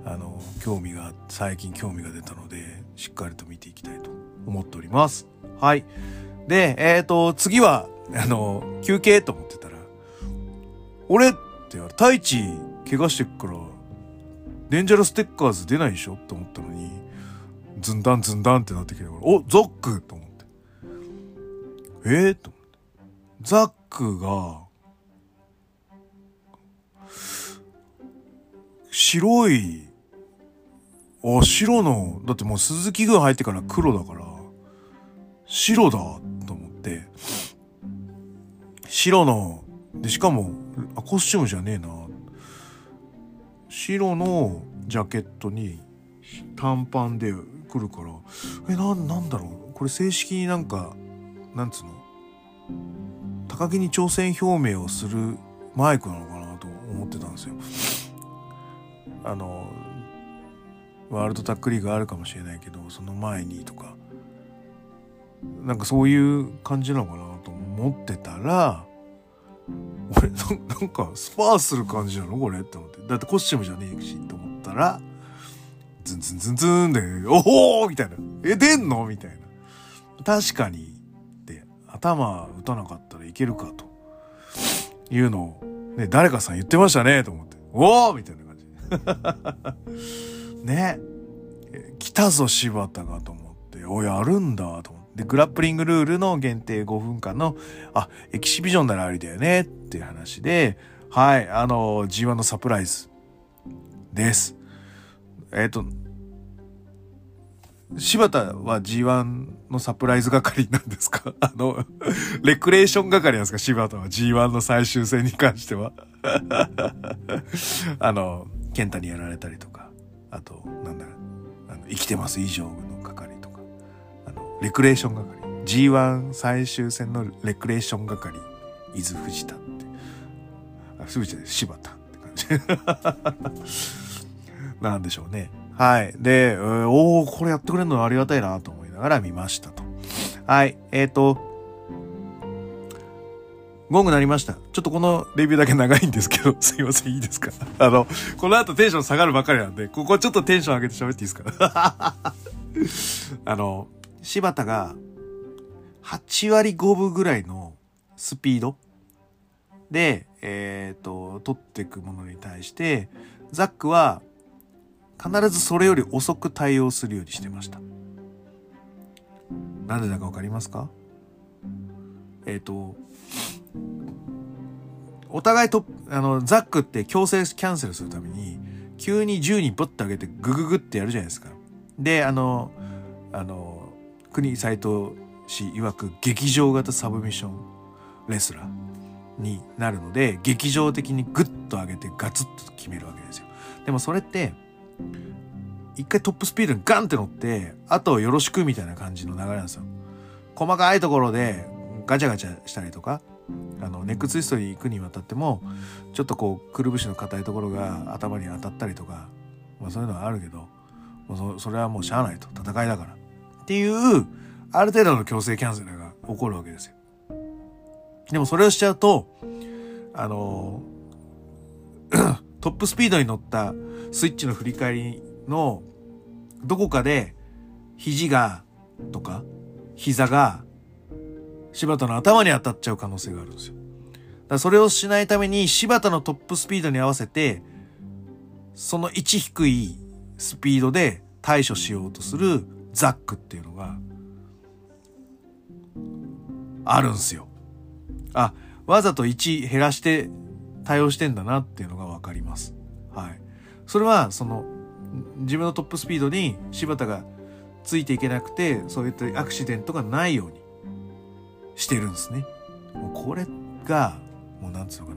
あの興味が最近興味が出たのでしっかりと見ていきたいと思っておりますはいでえっ、ー、と次はあの休憩と思ってたら俺って太一怪我してっからデンジャラステッカーズ出ないでしょと思ったのにズンダンズンダンってなってきておゾックと思って。ええー、と思って。ザックが、白い、あ、白の、だってもう鈴木軍入ってから黒だから、白だと思って、白の、で、しかも、あ、コスチュームじゃねえな。白のジャケットに短パンで来るから、え、な、なんだろう？これ正式になんか、なんつうの？高木に挑戦表明をするマイクなのかなと思ってたんですよ。あのワールドタックリーグあるかもしれないけどその前にとか。なんかそういう感じなのかな？と思ってたら俺なんかスパーする感じなのこれって思ってだってコスチュームじゃねえしと思ったらズンズンズンズンで「おお!」みたいな「え出んの?」みたいな確かに頭打たなかったらいけるかというのを、ね、誰かさん言ってましたねと思って、おおみたいな感じ。ね。来たぞ柴田がと思って、おやるんだと思って。で、グラップリングルールの限定5分間の、あ、エキシビジョンならありだよねっていう話で、はい、あの、G1 のサプライズです。えっ、ー、と、柴田は G1 のサプライズ係なんですか？あの、レクレーション係なんですか？柴田は G1 の最終戦に関しては。あの、健太にやられたりとか、あと、なんだろうあの、生きてます以上、の、レクレーション係。G1 最終戦のレクレーション係、伊豆藤田って。あ、藤田で柴田って感じ。なんでしょうね。はい。で、おおこれやってくれるのありがたいなと思いながら見ましたと。はい。えっ、ー、と、ゴングなりました。ちょっとこのレビューだけ長いんですけど、すいません、いいですか？あの、この後テンション下がるばかりなんで、ここちょっとテンション上げて喋っていいですか？あの、柴田が8割5分ぐらいのスピードで、えっ、ー、と、取っていくものに対して、ザックは必ずそれより遅く対応するようにしてました。なんでだかわかりますか？えっ、ー、と、お互いと、あの、ザックって強制キャンセルするために、急に10にぶってあげてグググってやるじゃないですか。で、あの、あの、国斎藤氏曰く劇場型サブミッションレスラーになるので、劇場的にグッと上げてガツッと決めるわけですよ。でもそれって、一回トップスピードにガンって乗って、あとよろしくみたいな感じの流れなんですよ。細かいところでガチャガチャしたりとか、あの、ネックツイストに行くにわたっても、ちょっとこう、くるぶしの硬いところが頭に当たったりとか、まあそういうのはあるけど、もうそれはもうしゃあないと。戦いだから。っていう、ある程度の強制キャンセルが起こるわけですよ。でもそれをしちゃうと、あの、トップスピードに乗ったスイッチの振り返りのどこかで肘がとか膝が柴田の頭に当たっちゃう可能性があるんですよ。だそれをしないために柴田のトップスピードに合わせてその位置低いスピードで対処しようとするザックっていうのがあるんすよ。あ、わざと1減らして対応してんだなっていうのがわかります。はい。それは、その、自分のトップスピードに柴田がついていけなくて、そういったアクシデントがないようにしてるんですね。もうこれが、もうなんつうのか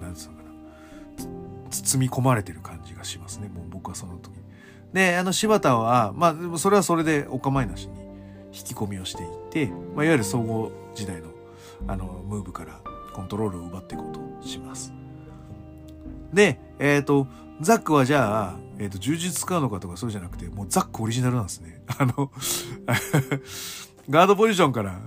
な、なんつうのかな、包み込まれてる感じがしますね。もう僕はその。で、あの柴田は、まあ、それはそれでお構いなしに引き込みをしていって、まあ、いわゆる総合時代のあの、ムーブからコントロールを奪っていこうとします。で、えっ、ー、と、ザックはじゃあ、えっ、ー、と、充実使うのかとかそうじゃなくて、もうザックオリジナルなんですね。あの、ガードポジションから、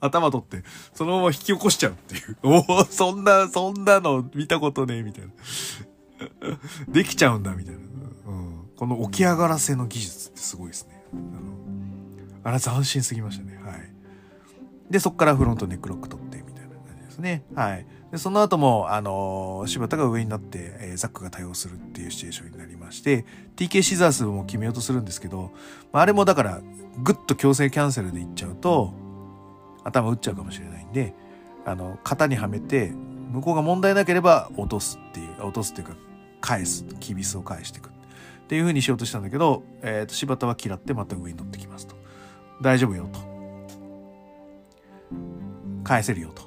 頭取って、そのまま引き起こしちゃうっていう。おお、そんな、そんなの見たことねえ、みたいな。できちゃうんだ、みたいな。この起き上がらせの技術ってすごいですね。あの、あれ斬新すぎましたね。はい。で、そこからフロントネックロック取って、みたいな感じですね。はい。で、その後も、あの、柴田が上になって、えー、ザックが対応するっていうシチュエーションになりまして、TK シザースも決めようとするんですけど、まあ、あれもだから、ぐっと強制キャンセルでいっちゃうと、頭打っちゃうかもしれないんで、あの、型にはめて、向こうが問題なければ落とすっていう、落とすっていうか、返す、キビスを返していく。っていう風にしようとしたんだけど、えっ、ー、と、柴田は嫌ってまた上に乗ってきますと。大丈夫よと。返せるよと。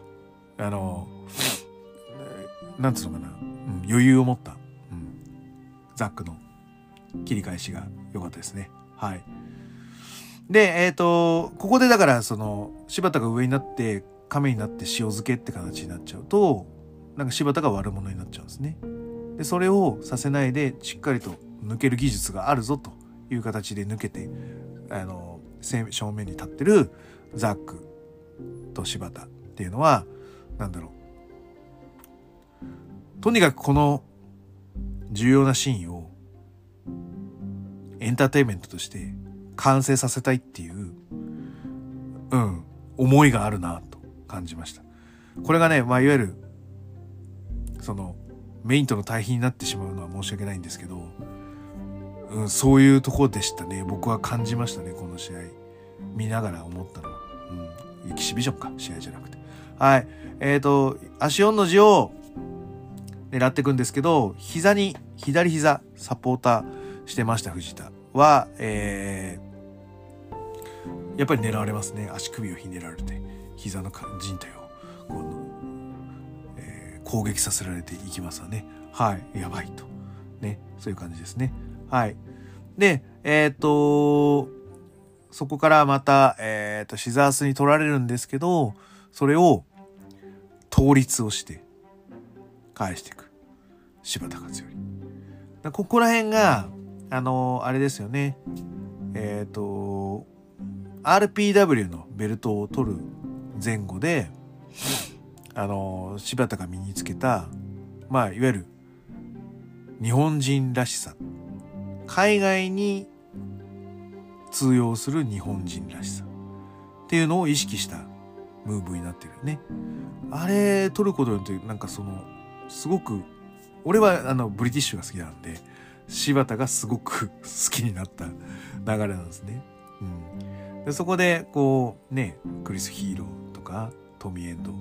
あの、なんつうのかな、うん、余裕を持った、うん、ザックの切り返しが良かったですね。はい。で、えっ、ー、と、ここでだから、その、柴田が上になって、亀になって塩漬けって形になっちゃうと、なんか柴田が悪者になっちゃうんですね。で、それをさせないで、しっかりと抜ける技術があるぞという形で抜けて、あの、正面に立ってるザックと柴田っていうのは何だろうとにかくこの重要なシーンをエンターテインメントとして完成させたいっていう、うん、思いがあるなと感じました。これがね、まあ、いわゆる、その、メインとの対比になってしまうのは申し訳ないんですけど、うん、そういうとこでしたね。僕は感じましたね、この試合。見ながら思ったのは。うんエキシビジョンか、試合じゃなくて。はい。えっ、ー、と、足4の字を狙っていくんですけど、膝に、左膝、サポーターしてました、藤田は、えー、やっぱり狙われますね。足首をひねられて、膝の人体を、こう、えー、攻撃させられていきますわね。はい。やばいと。ね。そういう感じですね。はい。で、えっ、ー、と、そこからまた、えっ、ー、と、シザースに取られるんですけど、それを倒立をして返していく。柴田勝頼。ここら辺が、あの、あれですよね。えっ、ー、と、RPW のベルトを取る前後で、あの、柴田が身につけた、まあ、いわゆる日本人らしさ。海外に通用する日本人らしさっていうのを意識したムーブになってるよね。あれ撮ることによってなんかそのすごく俺はあのブリティッシュが好きなんで柴田がすごく好きになった流れなんですね。うん、でそこでこうねクリス・ヒーローとかトミー・エンド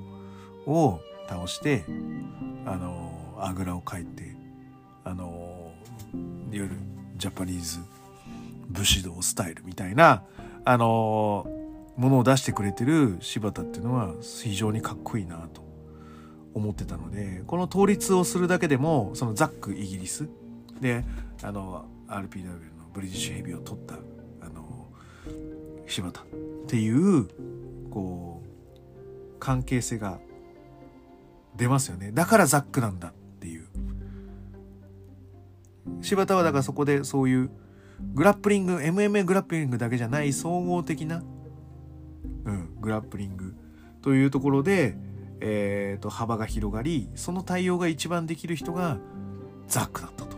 を倒してあのあぐらをかいてあのいわゆるジャパニーズ武士道スタイルみたいな、あのー、ものを出してくれてる柴田っていうのは非常にかっこいいなと思ってたので、この倒立をするだけでも、そのザックイギリスで、あの、RPW のブリティッシュヘビーを取った、あの、柴田っていう、こう、関係性が出ますよね。だからザックなんだっていう。柴田はだからそこでそういうグラップリング MMA グラップリングだけじゃない総合的な、うん、グラップリングというところで、えーと、幅が広がりその対応が一番できる人がザックだったと。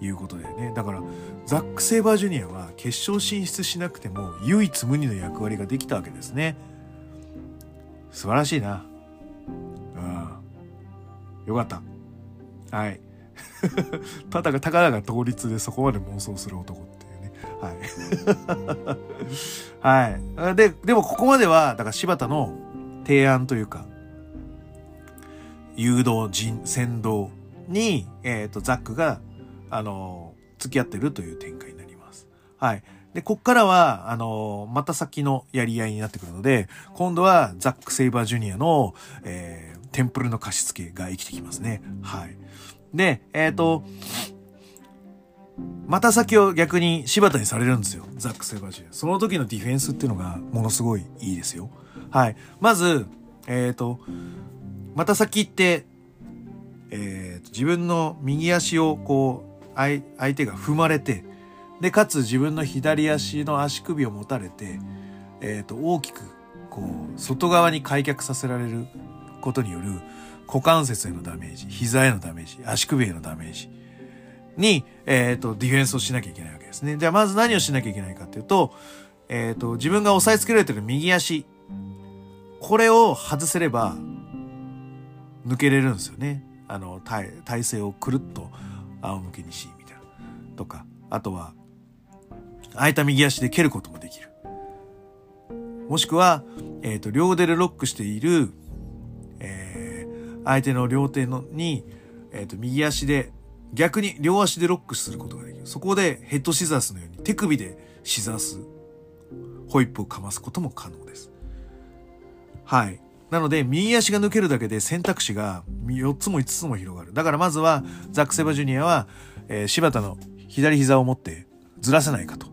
いうことだよね。だからザック・セイバージュニアは決勝進出しなくても唯一無二の役割ができたわけですね。素晴らしいな。うん。よかった。はい。ただがたかだが倒立でそこまで妄想する男っていうね。はい。はい。で、でもここまでは、だから柴田の提案というか、誘導人、先導に、えっ、ー、と、ザックが、あの、付き合ってるという展開になります。はい。で、こっからは、あの、また先のやり合いになってくるので、今度はザック・セイバージュニアの、えー、テンプルの貸し付けが生きてきますね。はい。で、えっ、ー、と、また先を逆に柴田にされるんですよ。ザック・セバジュ。その時のディフェンスっていうのがものすごいいいですよ。はい。まず、えっ、ー、と、また先って、えー、自分の右足をこう相手が踏まれてでかつ自分の左足の足首を持たれて、えーと大きくこう外側に開脚させられることによる股関節へのダメージ、膝へのダメージ、足首へのダメージに、えっ、ー、と、ディフェンスをしなきゃいけないわけですね。じゃあ、まず何をしなきゃいけないかっていうと、えっ、ー、と、自分が押さえつけられてる右足、これを外せれば、抜けれるんですよね。あの、体、体勢をくるっと仰向けにし、みたいな。とか、あとは、空いた右足で蹴ることもできる。もしくは、えっ、ー、と、両腕でロックしている相手の両手のに、えっ、ー、と、右足で、逆に両足でロックすることができる。そこでヘッドシザースのように手首でシザース、ホイップをかますことも可能です。はい。なので、右足が抜けるだけで選択肢が4つも5つも広がる。だからまずは、ザック・セバジュニアは、えー、柴田の左膝を持ってずらせないかと。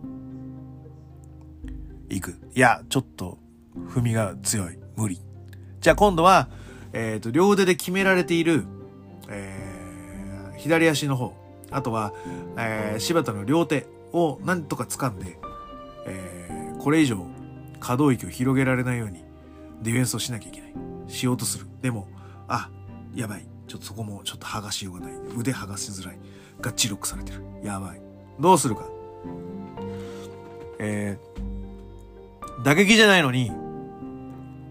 行く。いや、ちょっと踏みが強い。無理。じゃあ今度は、えっ、ー、と、両腕で決められている、えー、左足の方、あとは、えー、柴田の両手を何とか掴んで、えー、これ以上可動域を広げられないようにディフェンスをしなきゃいけない。しようとする。でも、あ、やばい。ちょっとそこもちょっと剥がしようがない。腕剥がしづらい。ガッチロックされてる。やばい。どうするか。えー、打撃じゃないのに、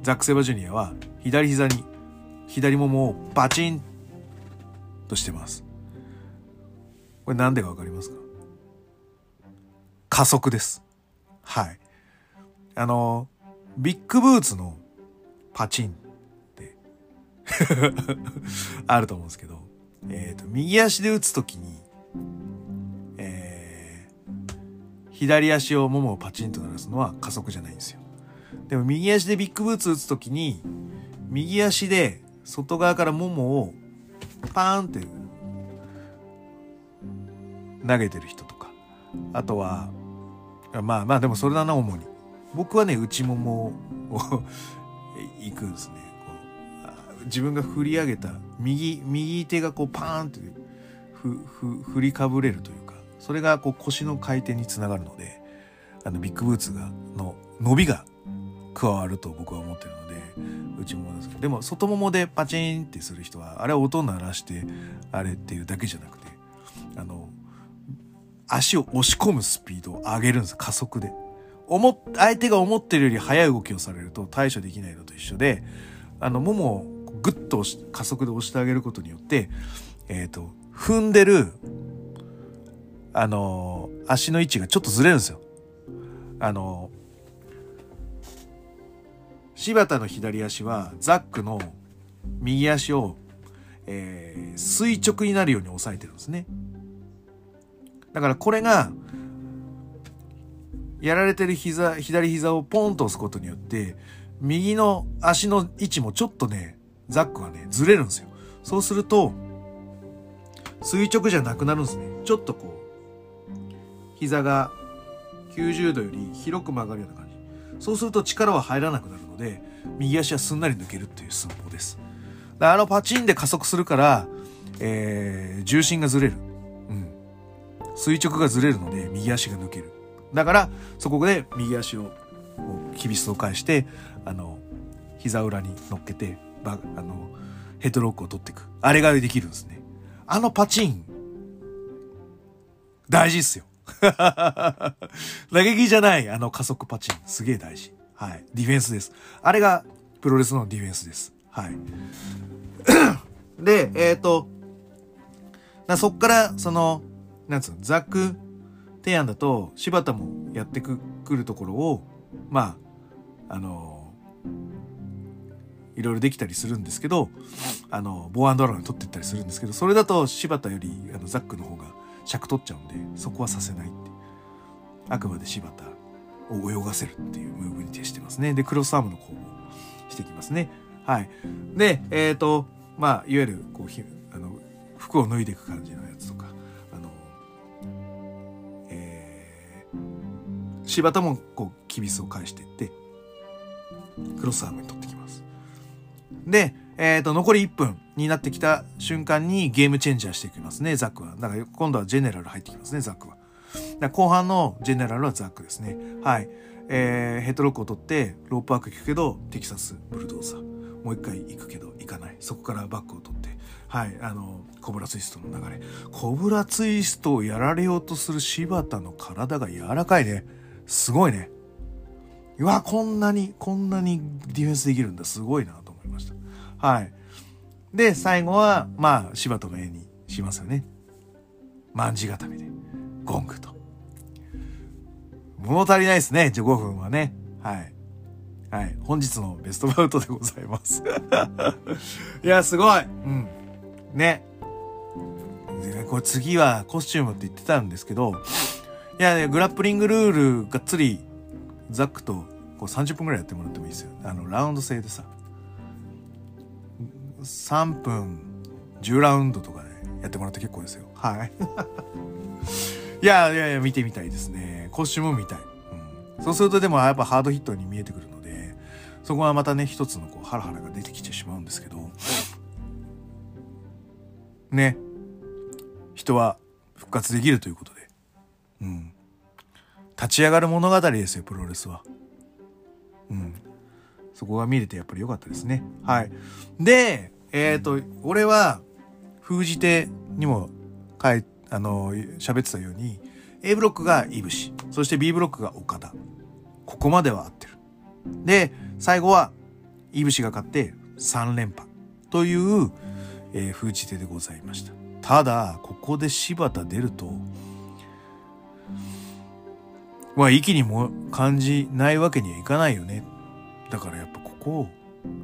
ザック・セバジュニアは左膝に左ももをバチンとしてます。これなんでかわかりますか？加速です。はい。あの、ビッグブーツのパチンって あると思うんですけど、えっ、ー、と、右足で打つときに、えー、左足をももをパチンと鳴らすのは加速じゃないんですよ。でも右足でビッグブーツ打つときに、右足で外側からももをパーンって投げてる人とか。あとはまあまあでもそれだな主に。僕はね内ももを行くんですね。自分が振り上げた右右手がこうパーンってふふ振りかぶれるというかそれがこう腰の回転につながるのであのビッグブーツがの伸びが加わると僕は思ってるので内ももですけどでも外ももでパチンってする人はあれは音鳴らしてあれっていうだけじゃなくてあの足を押し込むスピードを上げるんです加速で。思相手が思ってるより速い動きをされると対処できないのと一緒であのももをグッと加速で押してあげることによってえっ、ー、と踏んでるあの足の位置がちょっとずれるんですよ。あの柴田の左足はザックの右足を、えー、垂直になるように押さえてるんですね。だからこれが、やられてる膝、左膝をポンと押すことによって、右の足の位置もちょっとね、ザックはね、ずれるんですよ。そうすると、垂直じゃなくなるんですね。ちょっとこう、膝が90度より広く曲がるような感じ。そうすると力は入らなくなるので、右足はすんなり抜けるっていう寸法です。あのパチンで加速するから、えー、重心がずれる。うん。垂直がずれるので、右足が抜ける。だから、そこで右足を、キビスを返して、あの、膝裏に乗っけて、ば、あの、ヘッドロックを取っていく。あれができるんですね。あのパチン、大事っすよ。打撃じゃない、あの加速パチン。すげえ大事。はい。ディフェンスです。あれがプロレスのディフェンスです。はい。で、えっ、ー、と、そっから、その、なんつうの、ザック提案だと、柴田もやってく、くるところを、まあ、あの、いろいろできたりするんですけど、あの、ボーアンドラゴン取っていったりするんですけど、それだと柴田より、あの、ザックの方が尺取っちゃうんで、そこはさせないって。あくまで柴田を泳がせるっていうムーブに徹してますね。で、クロスアームの攻防していきますね。はい。で、えっ、ー、と、まあ、いわゆる、こう、ひあの、服を脱いでいく感じのやつとか、あの、えー、柴田も、こう、キビスを返していって、クロスアームに取ってきます。で、えっ、ー、と、残り1分になってきた瞬間にゲームチェンジャーしていきますね、ザックは。だから今度はジェネラル入ってきますね、ザックは。後半のジェネラルはザックですね。はい。えー、ヘッドロックを取って、ロープワーク行くけど、テキサスブルドーザー。もう一回行くけど行かない。そこからバックを取って。はい。あのコブラツイストの流れ。コブラツイストをやられようとする柴田の体が柔らかいね。すごいね。うわこんなにこんなにディフェンスできるんだ。すごいなと思いました。はい。で最後はまあ柴田の絵にしますよね。卍固めで。ゴングと物足りないですね15分はねはいはい。本日のベストバウトでございます いや、すごいうん。ね。これ次はコスチュームって言ってたんですけど、いや、ね、グラップリングルールがっつり、ザックとこう30分くらいやってもらってもいいですよ。あの、ラウンド制でさ。3分10ラウンドとかでやってもらって結構ですよ。はい。いやいやいや、見てみたいですね。コスチュームも見たい。うん。そうするとでもやっぱハードヒットに見えてくるのでそこはまたね一つのこうハラハラが出てきてしまうんですけど。ね。人は復活できるということで。うん。立ち上がる物語ですよプロレスは。うん。そこが見れてやっぱり良かったですね。はい。でえっ、ー、と俺は封じ手にも書いあの喋ってたように A ブロックがいぶしそして B ブロックが岡田ここまでは合ってるで最後は、いぶしが勝って3連覇という、えー、封じ手でございました。ただ、ここで柴田出ると、まあ、息にも感じないわけにはいかないよね。だからやっぱここ、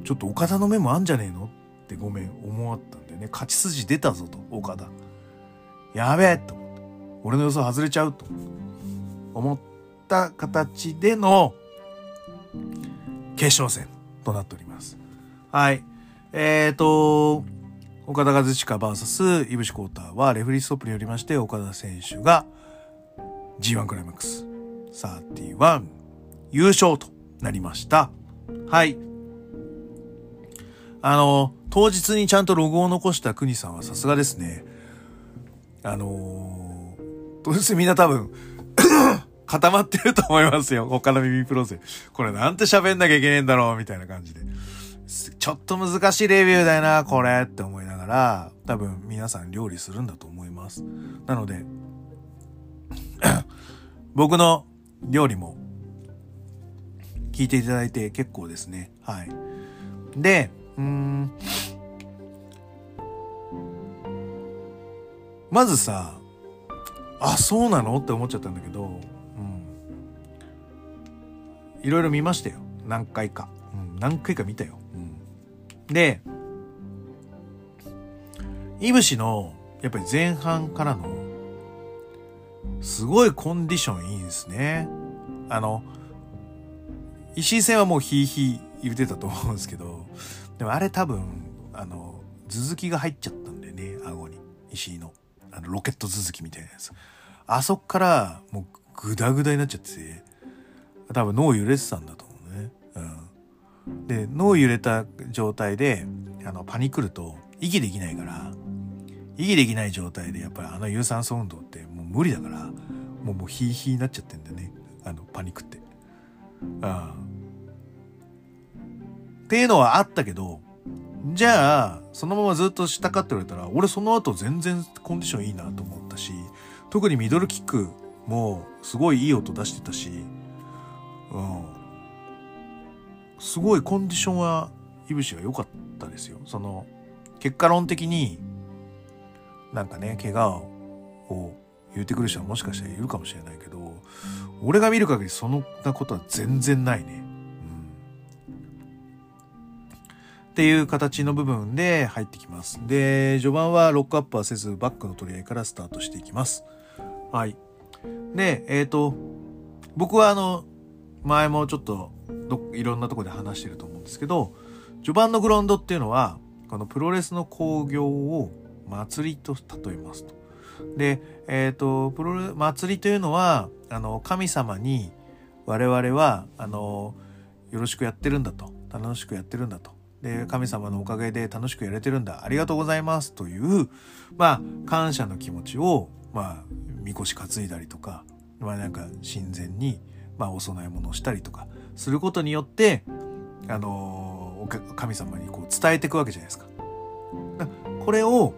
ちょっと岡田の目もあんじゃねえの？ってごめん、思わったんだよね。勝ち筋出たぞと、岡田。やべえと。俺の予想外れちゃうと。思った形での決勝戦となっております。はい。えっ、ー、と、岡田和親 VS 井伏コーターはレフリーストップによりまして岡田選手が G1 クライマックス31優勝となりました。はい。あの、当日にちゃんとロゴを残した国さんはさすがですね。あの当日みんな多分 固まってると思いますよ。他の耳プロセ。これなんて喋んなきゃいけねえんだろうみたいな感じで。ちょっと難しいレビューだよな、これって思いながら、多分皆さん料理するんだと思います。なので、僕の料理も聞いていただいて結構ですね。はい。で、うーん。まずさ、あ、そうなの？って思っちゃったんだけど、いろいろ見ましたよ。何回か。うん、何回か見たよ。うん、で、いぶしの、やっぱり前半からの、すごいコンディションいいですね。あの、石井戦はもうヒーヒー言ってたと思うんですけど、でもあれ多分、あの、続きが入っちゃったんだよね、顎に。石井の。あの、ロケット続きみたいなやつ。あそっからもうグダグダになっちゃってて、多分脳揺れてたんだと思うね。うん。で、脳揺れた状態で、あの、パニクると息できないから、息できない状態でやっぱりあの有酸素運動ってもう無理だから、もうもうヒーヒーになっちゃってんだよね。あの、パニックって。うん。っていうのはあったけど、じゃあ、そのままずっとしたかって言われたら、俺その後全然コンディションいいなと思ったし、特にミドルキックもすごいいい音出してたし、うん。すごいコンディションは、いぶしが良かったですよ。その、結果論的に、なんかね、怪我を言うてくる人はもしかしたらいるかもしれないけど、俺が見る限りそんなことは全然ないね。っていう形の部分で入ってきます。で、序盤はロックアップはせず、バックの取り合いからスタートしていきます。はい。で、えっ、ー、と、僕はあの、前もちょっと、いろんなとこで話してると思うんですけど、序盤のグラウンドっていうのは、このプロレスの興行を祭りと例えますと。で、えっ、ー、と、プロレ祭りというのは、あの、神様に我々は、あの、よろしくやってるんだと。楽しくやってるんだと。で、神様のおかげで楽しくやれてるんだ。ありがとうございます。という、まあ、感謝の気持ちを、まあ、みこし担いだりとか、まあなんか神前に、まあお供え物をしたりとか、することによって、あのー、神様にこう伝えていくわけじゃないですか。これを、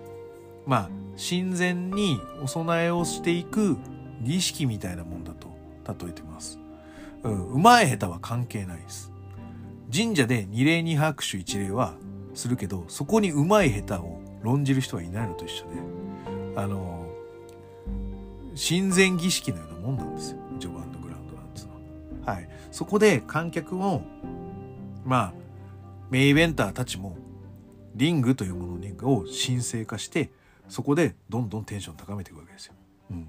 まあ、神前にお供えをしていく儀式みたいなもんだと例えてます。うん、うまい下手は関係ないです。神社で二礼二拍手一礼はするけど、そこにうまい下手を論じる人はいないのと一緒で、あの、神前儀式のようなもんなんですよ。序盤のグラウンドなんですのは。はい。そこで観客も、まあ、メインイベンターたちも、リングというものを神聖化して、そこでどんどんテンション高めていくわけですよ。うん、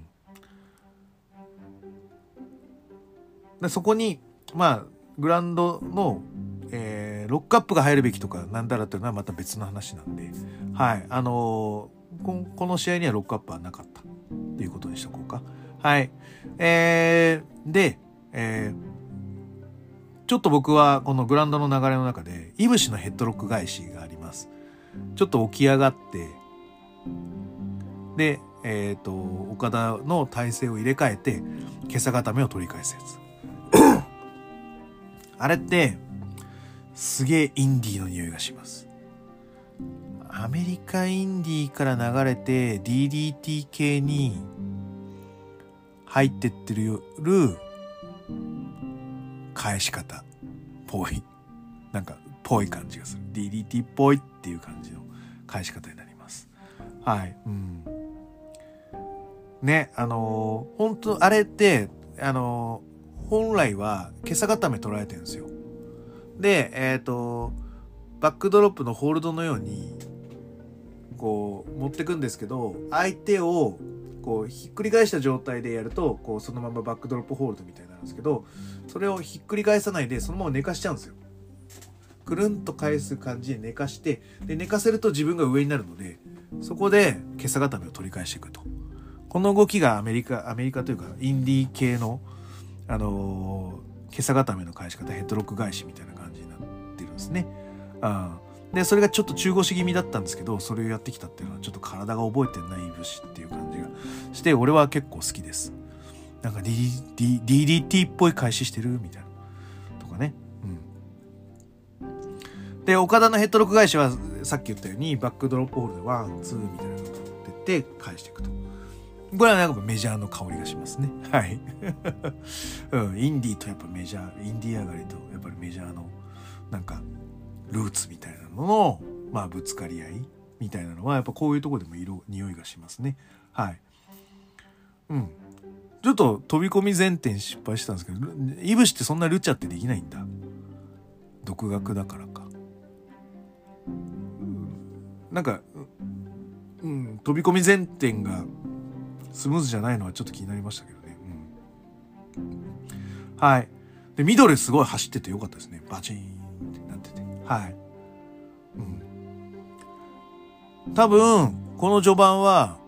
でそこにまあグラウンドの、えー、ロックアップが入るべきとかなんだらっていうのはまた別の話なんで、はいあのー、この試合にはロックアップはなかったっていうことにしとこうか。はい。えー、で、えー、ちょっと僕はこのグランドの流れの中で、いぶしのヘッドロック返しがあります。ちょっと起き上がって、で、えっ、ー、と、岡田の体勢を入れ替えて、今朝固めを取り返すやつ。あれって、すげえインディーの匂いがします。アメリカインディーから流れて DDT 系に入ってってる返し方ぽい。なんか、ぽい感じがする。DDT っぽいっていう感じの返し方になります。はい。うん。ね、あのー、本当あれって、あのー、本来は今朝固め捉えてるんですよ。で、えっ、ー、と、バックドロップのホールドのように、こう、持ってくんですけど、相手を、こう、ひっくり返した状態でやると、こう、そのままバックドロップホールドみたいになるんですけど、それをひっくり返さないで、そのまま寝かしちゃうんですよ。くるんと返す感じで寝かして、で、寝かせると自分が上になるので、そこで今朝固めを取り返していくと。この動きがアメリカ、アメリカというか、インディー系の、あのー、今朝固めの返し方、ヘッドロック返しみたいなですね。あで、それがちょっと中腰気味だったんですけど、それをやってきたっていうのは、ちょっと体が覚えてない節っていう感じがして、俺は結構好きです。なんか DD DDT っぽい返ししてるみたいな。とかね。うん。で、オカダのヘッドロック返しは、さっき言ったように、バックドロップホールドでワン、ツーみたいなのを取ってって返していくと。これはなんかメジャーの香りがしますね。はい。うん、インディーとやっぱメジャー、インディー上がりとやっぱりメジャーのなんかルーツみたいなのの、まあぶつかり合いみたいなのはやっぱこういうとこでも色、匂いがしますね。はい。うん。ちょっと飛び込み前転失敗したんですけど、いぶしってそんなルチャってできないんだ。独学だからか。なんか、うん、飛び込み前転がスムーズじゃないのはちょっと気になりましたけどね。うん、はい。で、緑すごい走っててよかったですね。バチン。はい。うん。多分、この序盤は、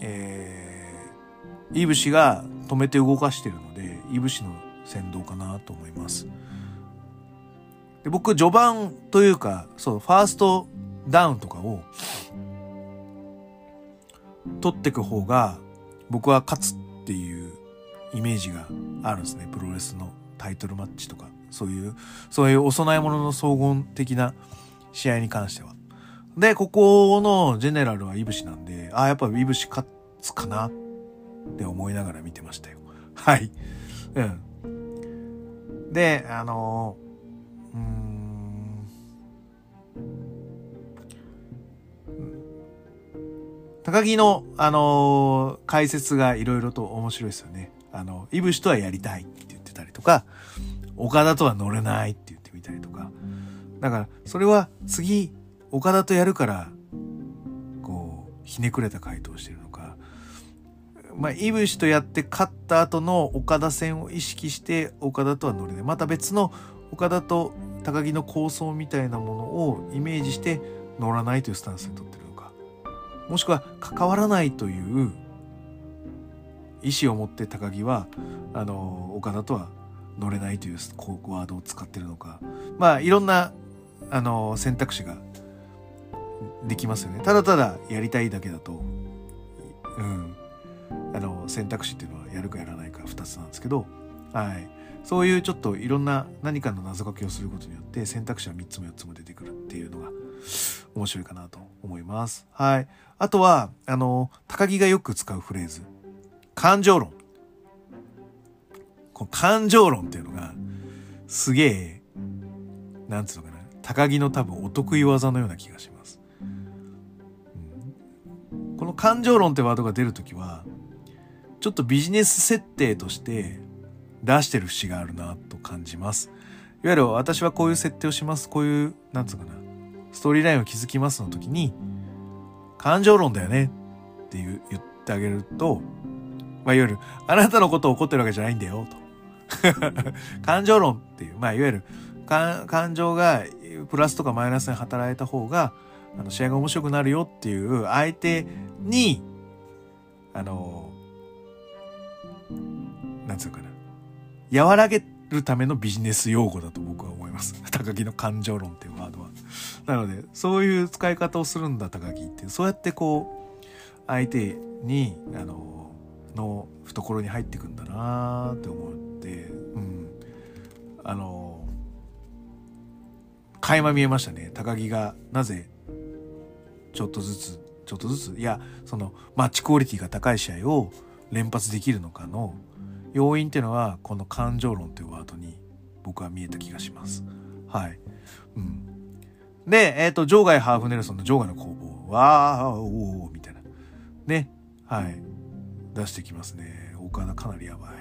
えー、イブシが止めて動かしてるので、イブシの先導かなと思います。で僕、序盤というか、そう、ファーストダウンとかを、取ってく方が、僕は勝つっていうイメージがあるんですね。プロレスのタイトルマッチとか、そういう、そういうお供え物の総合的な試合に関しては。で、ここのジェネラルはイブシなんで、ああ、やっぱイブシ勝つかなって思いながら見てましたよ。はい。うん。で、あのー、うん、高木の、あのー、解説がいろいろと面白いですよね。あの、イブシとはやりたいって言ってたりとか、岡田とは乗れないって言ってみたりとか。だから、それは次、岡田とやるから、こう、ひねくれた回答をしてるのか、まあ、イブシとやって勝った後の岡田戦を意識して岡田とは乗れない。また別の岡田と高木の構想みたいなものをイメージして乗らないというスタンスにとってるのか。もしくは関わらないという意思を持って高木は、あの、岡田とは乗れないというワードを使ってるのか。まあ、いろんな、あの、選択肢ができますよね。ただただやりたいだけだと、うん、あの、選択肢っていうのはやるかやらないか2つなんですけど、はい。そういうちょっといろんな何かの謎かけをすることによって選択肢は3つも4つも出てくるっていうのが面白いかなと思います。はい。あとは、あの、高木がよく使うフレーズ。感情論。この感情論っていうのが、すげえ、なんつうのかな。高木の多分お得意技のような気がします。この感情論ってワードが出るときは、ちょっとビジネス設定として出してる節があるなと感じます。いわゆる私はこういう設定をします。こういう、なんつうかな、ストーリーラインを築きますの時に、感情論だよねって言ってあげると、まあ、いわゆる、あなたのことを怒ってるわけじゃないんだよ、と。感情論っていう、まあ、いわゆる、感情がプラスとかマイナスに働いた方が、あの、試合が面白くなるよっていう相手に、あの、なんつうかな。和らげるためのビジネス用語だと僕は思います。高木の感情論っていうワードは。なので、そういう使い方をするんだ、高木って。そうやってこう、相手に、あの、の懐に入っていくんだなって思、う。あの、垣間見えましたね。高木がなぜちょっとずつちょっとずついやそのマッチクオリティが高い試合を連発できるのかの要因っていうのはこの感情論というワードに僕は見えた気がします。はい。うん。で、えっ、ー、と、場外ハーフネルソンの場外の攻防。わー、おー、みたいな。ね。はい。出してきますね。岡田かなりやばい。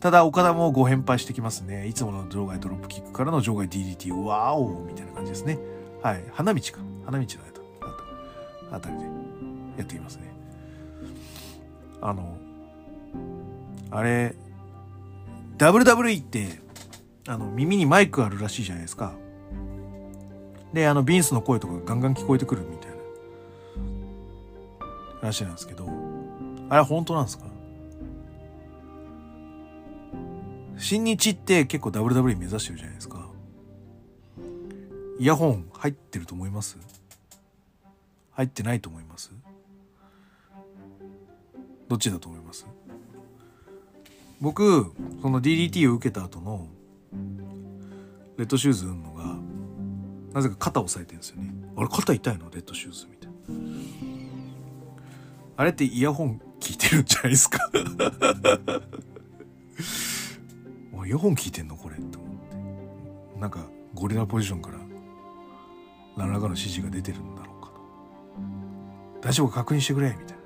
ただ、岡田もご返敗してきますね。いつもの場外ドロップキックからの場外 DDT、わーおみたいな感じですね。はい。花道か。花道だあたりでやっていますね。あの、あれ、WWE って、あの、耳にマイクあるらしいじゃないですか。で、あの、ビンスの声とかガンガン聞こえてくるみたいな話なんですけど、あれ本当なんですか？新日って結構 WW 目指してるじゃないですか。イヤホン入ってると思います？入ってないと思います？どっちだと思います？僕その DDT を受けた後のレッドシューズ運のがなぜか肩を押さえてるんですよね。あれ肩痛いの？レッドシューズみたいな。あれってイヤホン聞いてるんじゃないですか？イヤホン聞いてんのこれって思ってなんかゴリラポジションから何らかの指示が出てるんだろうかと大丈夫確認してくれみたいな。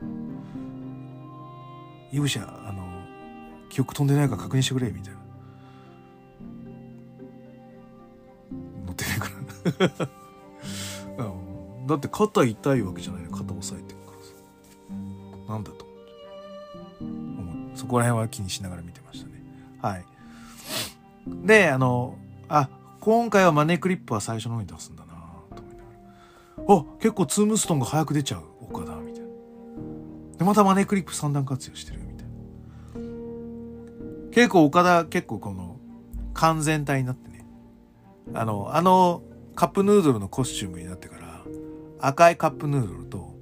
勇者、あの、記憶飛んでないか確認してくれみたいな。乗ってないからだって肩痛いわけじゃない肩押さえてるからさ。なんだと思って。そこら辺は気にしながら見てましたね。はい。で、あの、あ、今回はマネークリップは最初の方に出すんだなと思いながら。あ、結構ツームストンが早く出ちゃう、岡田、みたいな。で、またマネークリップ三段活用してる、みたいな。結構岡田、結構この、完全体になってね。あの、あの、カップヌードルのコスチュームになってから、赤いカップヌードルと、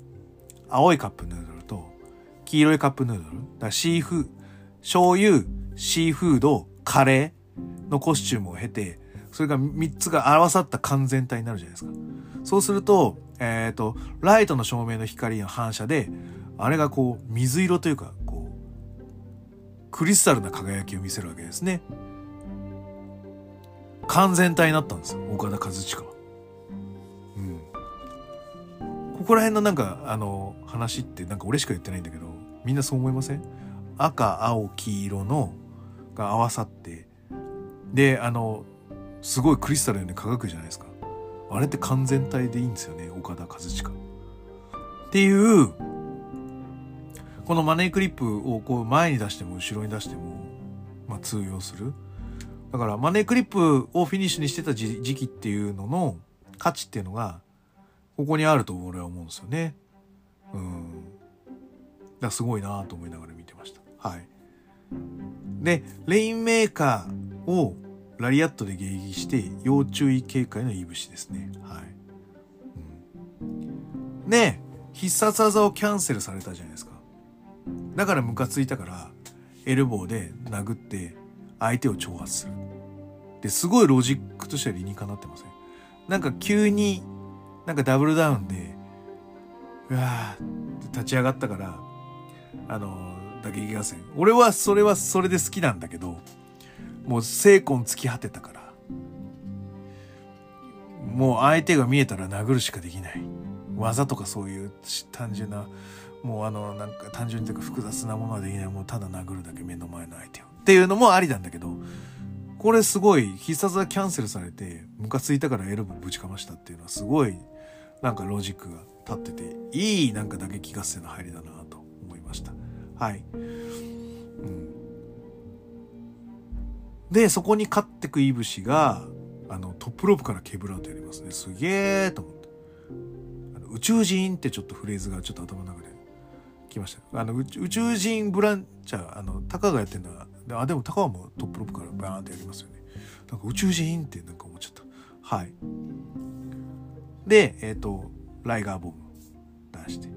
青いカップヌードルと、黄色いカップヌードル。だシーフ、醤油、シーフード、カレーのコスチュームを経て、それが3つが合わさった完全体になるじゃないですか。そうすると、えっ、ー、と、ライトの照明の光の反射で、あれがこう、水色というか、こう、クリスタルな輝きを見せるわけですね。完全体になったんですよ、岡田和親は。うん。ここら辺のなんか、あの、話ってなんか俺しか言ってないんだけど、みんなそう思いません？赤、青、黄色の、が合わさって、で、あの、すごいクリスタルのように輝くじゃないですか。あれって完全体でいいんですよね、岡田和親。っていう、このマネークリップをこう前に出しても後ろに出しても、まあ通用する。だからマネークリップをフィニッシュにしてた時期っていうのの価値っていうのが、ここにあると俺は思うんですよね。うん。だすごいなと思いながら見てました。はい。で、レインメーカーをラリアットで迎撃して要注意警戒のいぶしですね。はい。うん、で、必殺技をキャンセルされたじゃないですか。だからムカついたから、エルボーで殴って相手を挑発する。で、すごいロジックとしては理にかなってません？なんか急に、なんかダブルダウンで、うわー立ち上がったから、あの、打撃合戦。俺はそれはそれで好きなんだけど、もう精魂尽き果てたから。もう相手が見えたら殴るしかできない。技とかそういう単純な、もうあの、なんか単純にというか複雑なものはできない。もうただ殴るだけ目の前の相手を。っていうのもありなんだけど、これすごい必殺がキャンセルされて、ムカついたからエルボぶちかましたっていうのはすごい、なんかロジックが立ってて、いいなんか打撃合戦の入りだなと思いました。はい。で、そこに勝ってくいぶしが、あの、トップロープからケーブルアウトやりますね。すげえと思って。あの宇宙人ってちょっとフレーズがちょっと頭の中で来ました。あの、宇宙人ブランチャー、あの、タカがやってんだ。あ、でもタカもうトップロープからバーンってやりますよね。なんか宇宙人ってなんか思っちゃった。はい。で、えっ、ー、と、ライガーボム出して。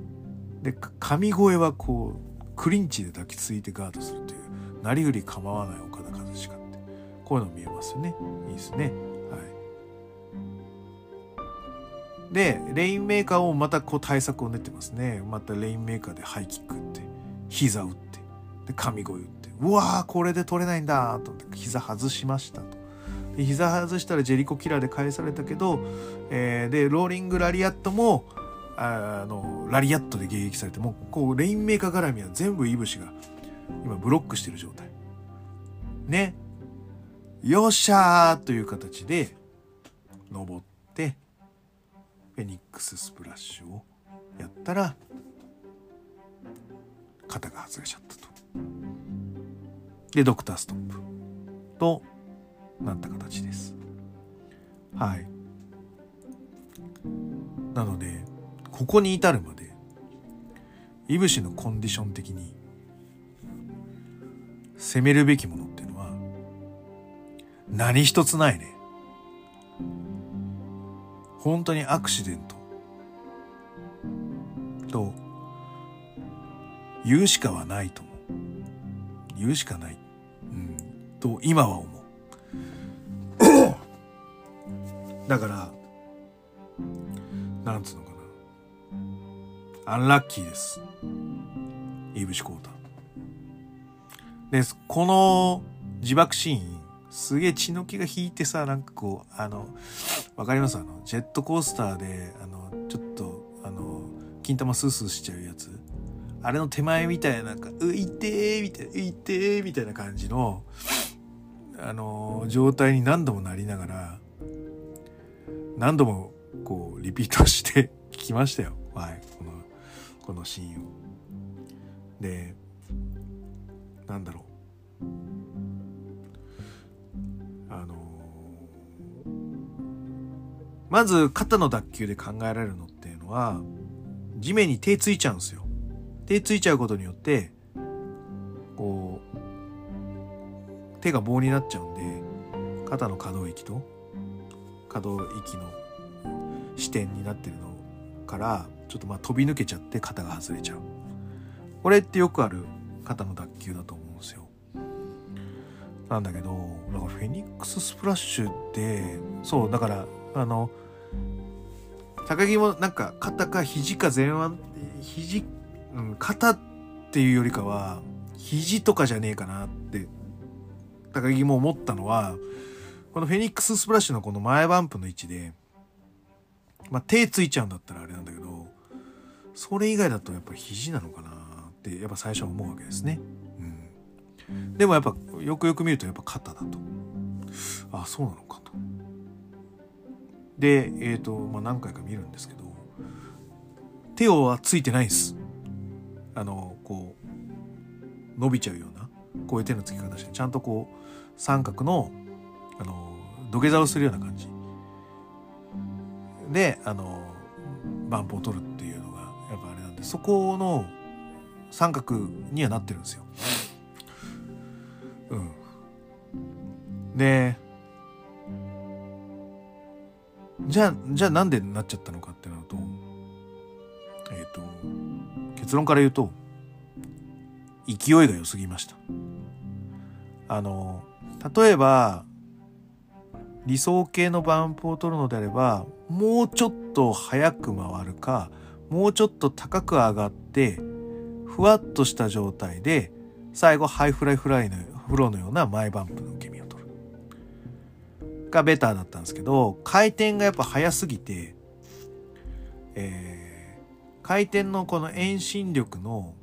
で、神声はこう、クリンチで抱きついてガードするという、なりふり構わないこういうの見えますね。いいですね。はい。で、レインメーカーをまたこう対策を練ってますね。またレインメーカーでハイキック打って、膝打って、で、神声打って、うわーこれで取れないんだと思って、膝外しましたと。で膝外したらジェリコキラーで返されたけど、えー、で、ローリングラリアットも、あの、ラリアットで迎撃されて、もう、こう、レインメーカー絡みは全部いぶしが、今ブロックしてる状態。ね。よっしゃーという形で登ってフェニックススプラッシュをやったら肩が外れちゃったと。でドクターストップとなった形です。はい。なのでここに至るまでいぶしのコンディション的に攻めるべきもの何一つないね。本当にアクシデント。と、言うしかはないと思う。言うしかない。うん。と、今は思う。だから、なんつうのかな。アンラッキーです。イブシコータ。です、この自爆シーン、すげえ血の気が引いてさ、なんかこう、あの、わかります？あの、ジェットコースターで、あの、ちょっと、あの、金玉スースーしちゃうやつ。あれの手前みたいな、なんか、ういてーみたいな、ういてーみたいな感じの、あの、状態に何度もなりながら、何度も、こう、リピートして聞きましたよ。はい。この、このシーンを。で、なんだろう。まず肩の脱臼で考えられるのっていうのは、地面に手ついちゃうんですよ。手ついちゃうことによって、こう、手が棒になっちゃうんで、肩の可動域と可動域の視点になってるのからちょっとまあ飛び抜けちゃって肩が外れちゃうこれってよくある肩の脱臼だと思うんですよなんだけどなんかフェニックススプラッシュでそうだからあの高木もなんか肩か肘か前腕肘、うん、肩っていうよりかは肘とかじゃねえかなって高木も思ったのはこのフェニックススプラッシュのこの前バンプの位置でまあ、手ついちゃうんだったらあれなんだけどそれ以外だとやっぱ肘なのかなってやっぱ最初は思うわけですね。うん、でもやっぱよくよく見るとやっぱ肩だと。あそうなのかと。でえっ、ー、と、まあ、何回か見るんですけど手をはついてないです。あのこう伸びちゃうようなこういう手のつき方してちゃんとこう三角のあの土下座をするような感じであのバンプを取るっていうのがやっぱあれなんでそこの三角にはなってるんですよ。うん。でじゃあじゃあなんでなっちゃったのかってなるとえっ、ー、と結論から言うと勢いが良すぎました。あの例えば理想形のバンプを取るのであればもうちょっと速く回るかもうちょっと高く上がってふわっとした状態で最後ハイフライフライのフローのような前バンプのがベターだったんですけど回転がやっぱ速すぎて、えー、回転のこの遠心力の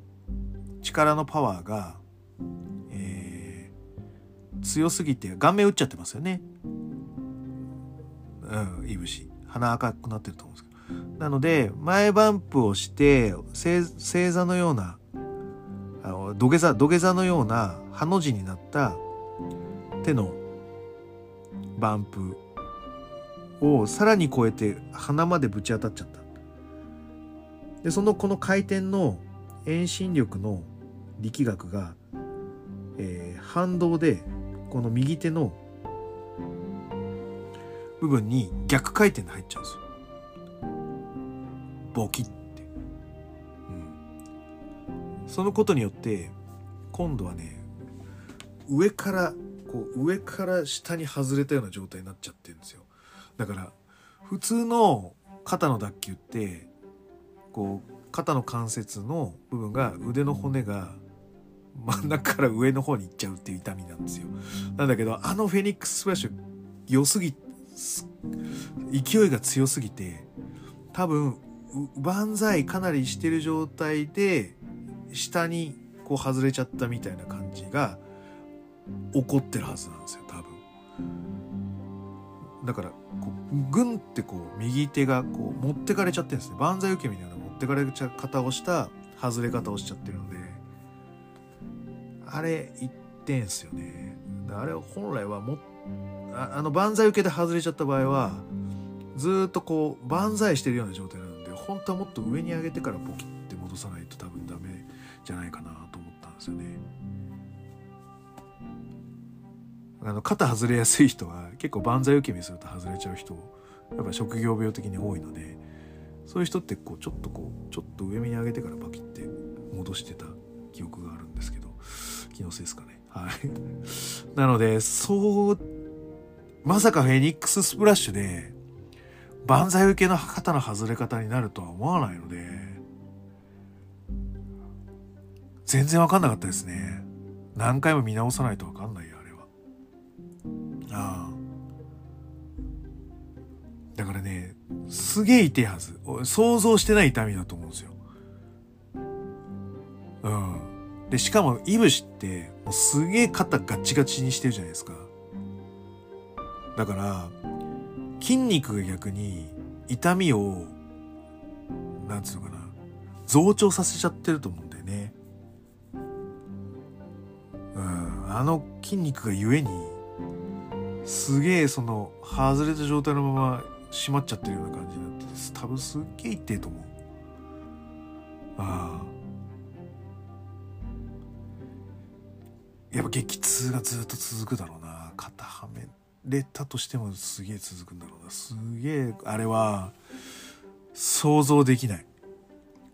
力のパワーが、えー、強すぎて顔面打っちゃってますよねうん、いぶし。鼻赤くなってると思うんですけど。なので、前バンプをして、正座のような、あの土下座、土下座のような、ハの字になった手のバンプをさらに超えて鼻までぶち当たっちゃった。で、そのこの回転の遠心力の力学が、えー、反動でこの右手の部分に逆回転で入っちゃうんですよ。ボキって。うん。そのことによって今度はね上からこう上から下に外れたような状態になっちゃってるんですよ。だから普通の肩の脱臼ってこう肩の関節の部分が腕の骨が真ん中から上の方に行っちゃうっていう痛みなんですよ。なんだけどあのフェニックススプラッシュ良すぎ勢いが強すぎて多分万歳かなりしてる状態で下にこう外れちゃったみたいな感じが起こってるはずなんですよ多分。だからこうグンってこう右手がこう持ってかれちゃってるんですね。万歳受け身のような持ってかれちゃ方をした外れ方をしちゃってるので。あれ言ってんすよね。あれ本来はもああの万歳受けで外れちゃった場合はずっとこう万歳してるような状態なんで本当はもっと上に上げてからポキって戻さないと多分ダメじゃないかなと思ったんですよね。あの肩外れやすい人は 結構万歳受け身すると外れちゃう人やっぱ職業病的に多いのでそういう人ってこうちょっとこうちょっと上目に上げてからパキって戻してた記憶があるんですけど気のせいですかね。はい。なのでそうまさかフェニックススプラッシュで、万歳受けの肩の外れ方になるとは思わないので、全然わかんなかったですね。何回も見直さないとわかんないよ、あ。だからね、すげえ痛いはず。想像してない痛みだと思うんですよ。うん。で、しかも、いぶしって、もうすげえ肩ガチガチにしてるじゃないですか。だから筋肉が逆に痛みをなんつうのかな増長させちゃってると思うんだよね。うん、あの筋肉がゆえにすげえその外れた状態のまま閉まっちゃってるような感じになってて多分すっげえ痛えと思う。ああ。やっぱ激痛がずっと続くだろうな。肩はめれたとしてもすげえ続くんだろうな。すげえあれは想像できない。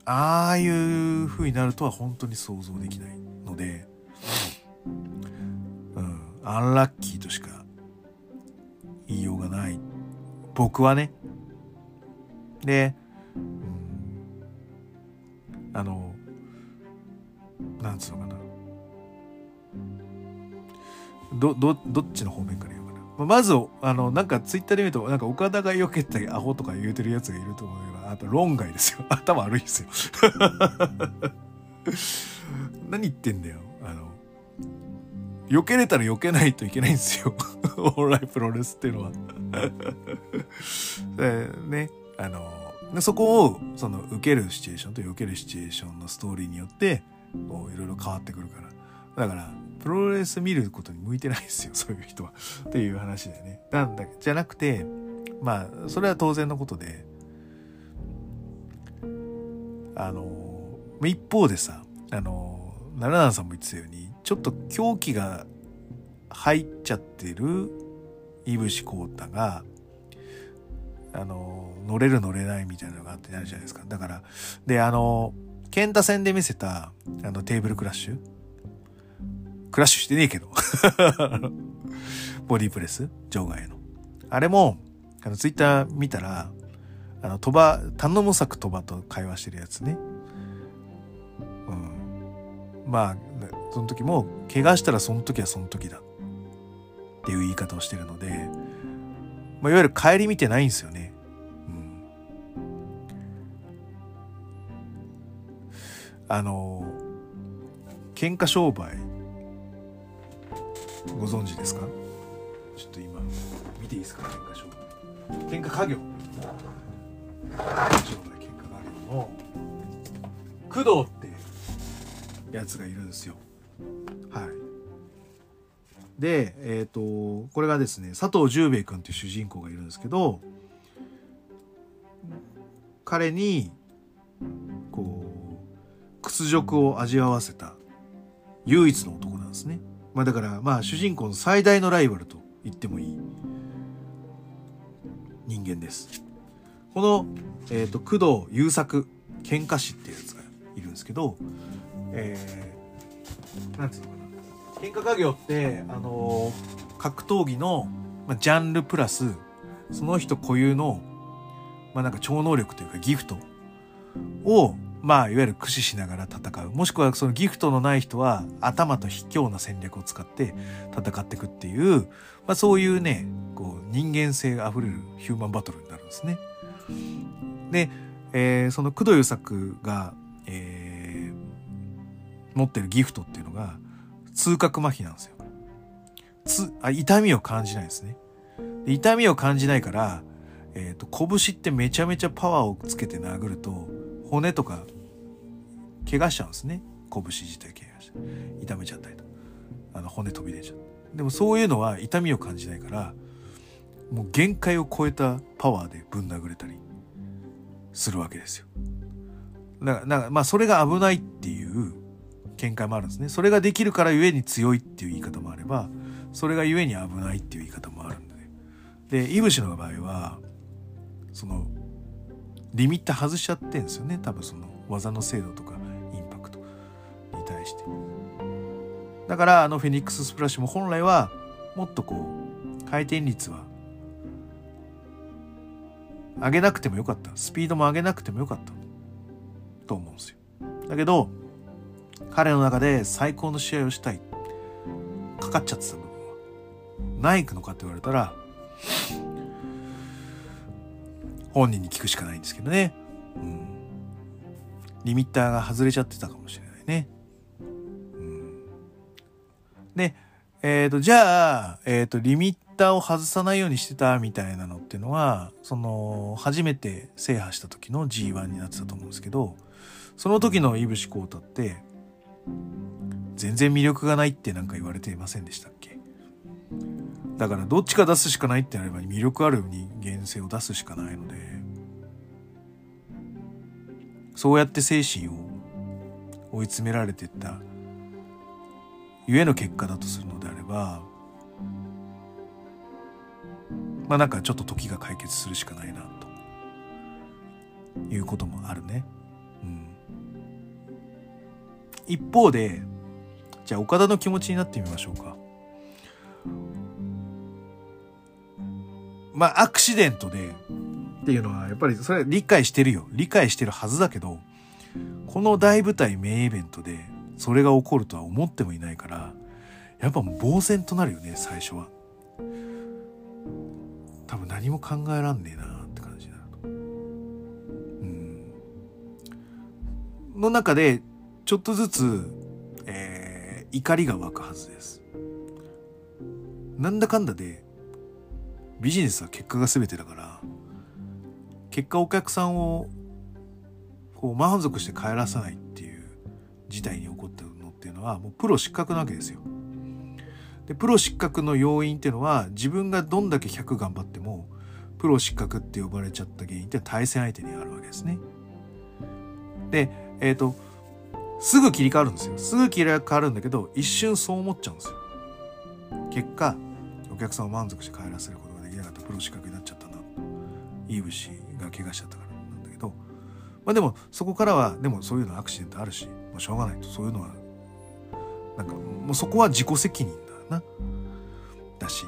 ああいう風になるとは本当に想像できないので。うん。アンラッキーとしか言いようがない僕はねで、あのなんつうのかなど、ど、どっちの方面から言うかな。まず、あの、なんかツイッターで見ると、なんか岡田が避けたりアホとか言うてるやつがいると思うけど、あと論外ですよ。頭悪いですよ。何言ってんだよ。避けれたら避けないといけないんですよ。オンライプロレスっていうのは。でね、あの、そこを、その、受けるシチュエーションと避けるシチュエーションのストーリーによって、こう、いろいろ変わってくるから。だから、プロレス見ることに向いてないですよ、そういう人は。っていう話だよね。なんだ、じゃなくて、まあ、それは当然のことで、あの、一方でさ、あの、奈良さんも言ってたように、ちょっと狂気が入っちゃってるいぶしこうたが、あの、乗れる乗れないみたいなのがあってなるじゃないですか。だから、で、あの、ケンタ戦で見せた、あの、テーブルクラッシュ？クラッシュしてねえけど ボディープレス？場外の。あれも、あの、ツイッター見たら、あの、鳥羽、頼む作鳥羽と会話してるやつね。うん。まあ、その時も、怪我したらその時はその時だ。っていう言い方をしてるので、まあ、いわゆる帰り見てないんですよね。うん。あの、喧嘩商売ご存知ですか？ちょっと今見ていいですか？喧嘩書喧嘩家業商売喧嘩家業の工藤ってやつがいるんですよはいでえっ、ー、とこれがですね佐藤十兵衛君っていう主人公がいるんですけど彼にこう屈辱を味わわせた唯一の男なんですねまあだから、まあ主人公の最大のライバルと言ってもいい人間です。この、えっ、ー、と、工藤優作喧嘩師っていうやつがいるんですけど、えー、なんつうの？喧嘩家業って、あのー、格闘技の、まあ、ジャンルプラス、その人固有の、まあなんか超能力というかギフトを、まあ、いわゆる駆使しながら戦う。もしくはそのギフトのない人は頭と卑怯な戦略を使って戦っていくっていう、まあそういうね、こう人間性が溢れるヒューマンバトルになるんですね。で、えー、その工藤優作が、えー、持ってるギフトっていうのが痛覚麻痺なんですよ。つあ痛みを感じないですね。痛みを感じないから、えっ、ー、と、拳ってめちゃめちゃパワーをつけて殴ると、骨とか怪我しちゃうんですね拳自体怪我して痛めちゃったりとあの骨飛び出ちゃうでもそういうのは痛みを感じないからもう限界を超えたパワーでぶん殴れたりするわけですよだからまあそれが危ないっていう見解もあるんですね。それができるからゆえに強いっていう言い方もあればそれがゆえに危ないっていう言い方もあるんで。ねでいぶしの場合はそのリミッター外しちゃってんですよね。多分その技の精度とかインパクトに対して。だからあのフェニックススプラッシュも本来はもっとこう回転率は上げなくてもよかった。スピードも上げなくてもよかったと思うんですよ。だけど彼の中で最高の試合をしたいかかっちゃってた部分はないのかって言われたら本人に聞くしかないんですけどね。うん。リミッターが外れちゃってたかもしれないね。うん。で、えっ、ー、と、じゃあ、えっ、ー、と、リミッターを外さないようにしてたみたいなのっていうのは、その、初めて制覇した時の G1 になってたと思うんですけど、その時のいぶしこうたって、全然魅力がないってなんか言われていませんでしたっけ？だからどっちか出すしかないってなれば魅力ある人間性を出すしかないのでそうやって精神を追い詰められていったゆえの結果だとするのであればまあなんかちょっと時が解決するしかないなということもあるね。一方でじゃあ岡田の気持ちになってみましょうか。まあアクシデントで。っていうのはやっぱりそれ理解してるよ。理解してるはずだけどこの大舞台メイベントでそれが起こるとは思ってもいないからやっぱもう呆然となるよね最初は。多分何も考えらんねえなって感じになと。うん。の中でちょっとずつ、えー、怒りが湧くはずですなんだかんだでビジネスは結果が全てだから結果お客さんをこう満足して帰らさないっていう事態に起こったのっていうのはもうプロ失格なわけですよ。でプロ失格の要因っていうのは自分がどんだけ100頑張ってもプロ失格って呼ばれちゃった原因って対戦相手にあるわけですね。で、えっ、ー、と、すぐ切り替わるんですよ。すぐ切り替わるんだけど、一瞬そう思っちゃうんですよ。結果、お客さんを満足して帰らせることができなかったプロ失格になっちゃったな。いい節が怪我しちゃったから。なんだけど、まあでもそこからはでもそういうのアクシデントあるしもうしょうがないと。そういうのはなんかもうそこは自己責任だな。だし。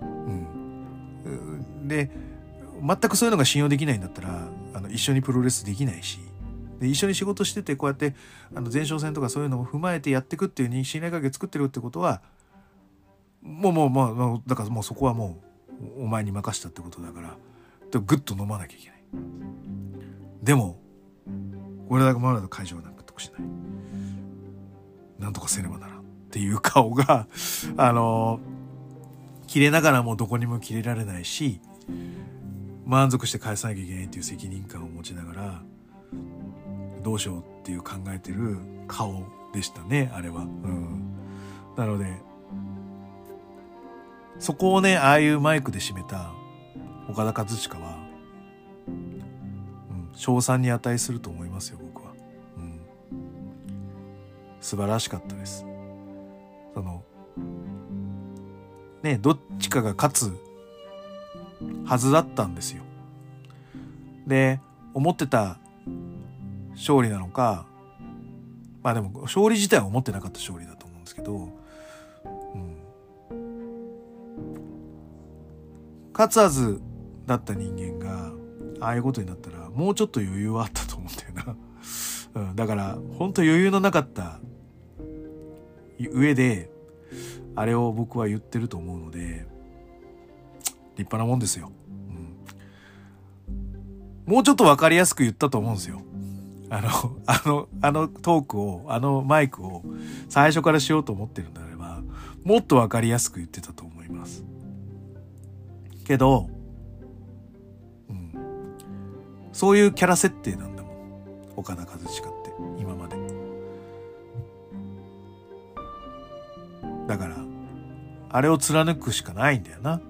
うん。で全くそういうのが信用できないんだったらあの一緒にプロレスできないしで一緒に仕事しててこうやってあの前哨戦とかそういうのを踏まえてやっていくっていう信頼関係作ってるってことはもうもうまあだからもうそこはもうお前に任したってことだからグッと飲まなきゃいけない。でも俺だけまだ会場は納得しないなんとかせねばならんっていう顔が あの切れながらもどこにも切れられないし満足して返さなきゃいけないっていう責任感を持ちながらどうしようっていう考えてる顔でしたねあれは。うん、なのでそこをねああいうマイクで締めた岡田和親はうん称賛に値すると思いますよ僕は、うん、素晴らしかったです。そのねどっちかが勝つはずだったんですよ。で思ってた勝利なのかまあでも勝利自体は思ってなかった勝利だと思うんですけど、うん、勝つはずだった人間がああいうことになったらもうちょっと余裕はあったと思うんだよな。うん、だから本当余裕のなかった上であれを僕は言ってると思うので立派なもんですよ。うん、もうちょっと分かりやすく言ったと思うんですよ。あの、あの、あのトークを、あのマイクを最初からしようと思ってるんであれば、もっと分かりやすく言ってたと思います。けど、うん。そういうキャラ設定なんだもん。岡田和親って今まで。だからあれを貫くしかないんだよな。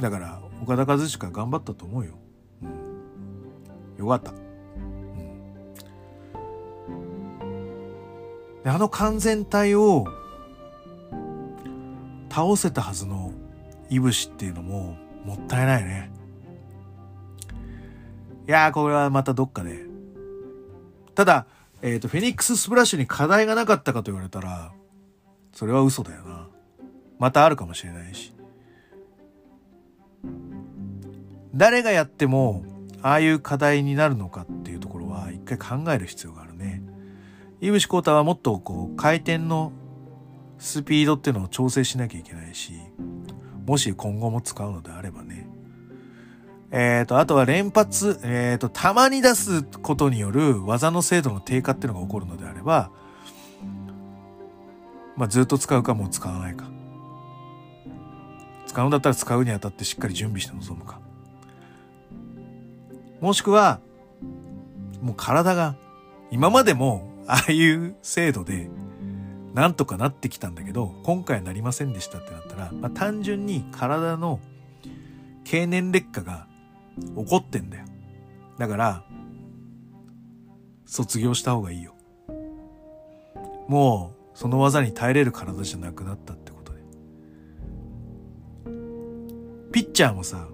だから岡田和親頑張ったと思うよ、よかった、うん、であの完全体を倒せたはずのいぶしっていうのももったいないねいやー、これはまたどっかで。ただ、えっ、ー、と、フェニックススプラッシュに課題がなかったかと言われたら、それは嘘だよな。またあるかもしれないし。誰がやっても、ああいう課題になるのかっていうところは、一回考える必要があるね。井口浩太はもっとこう、回転のスピードっていうのを調整しなきゃいけないし、もし今後も使うのであればね。えっ、ー、と、あとは連発、えっ、ー、と、たまに出すことによる技の精度の低下っていうのが起こるのであれば、まあ、ずっと使うかもう使わないか。使うんだったら使うにあたってしっかり準備して臨むか。もしくは、もう体が、今までもああいう精度でなんとかなってきたんだけど、今回はなりませんでしたってなったら、まあ、単純に体の経年劣化が起こってんだよ。だから、卒業した方がいいよ。もう、その技に耐えれる体じゃなくなったってことで。ピッチャーもさ、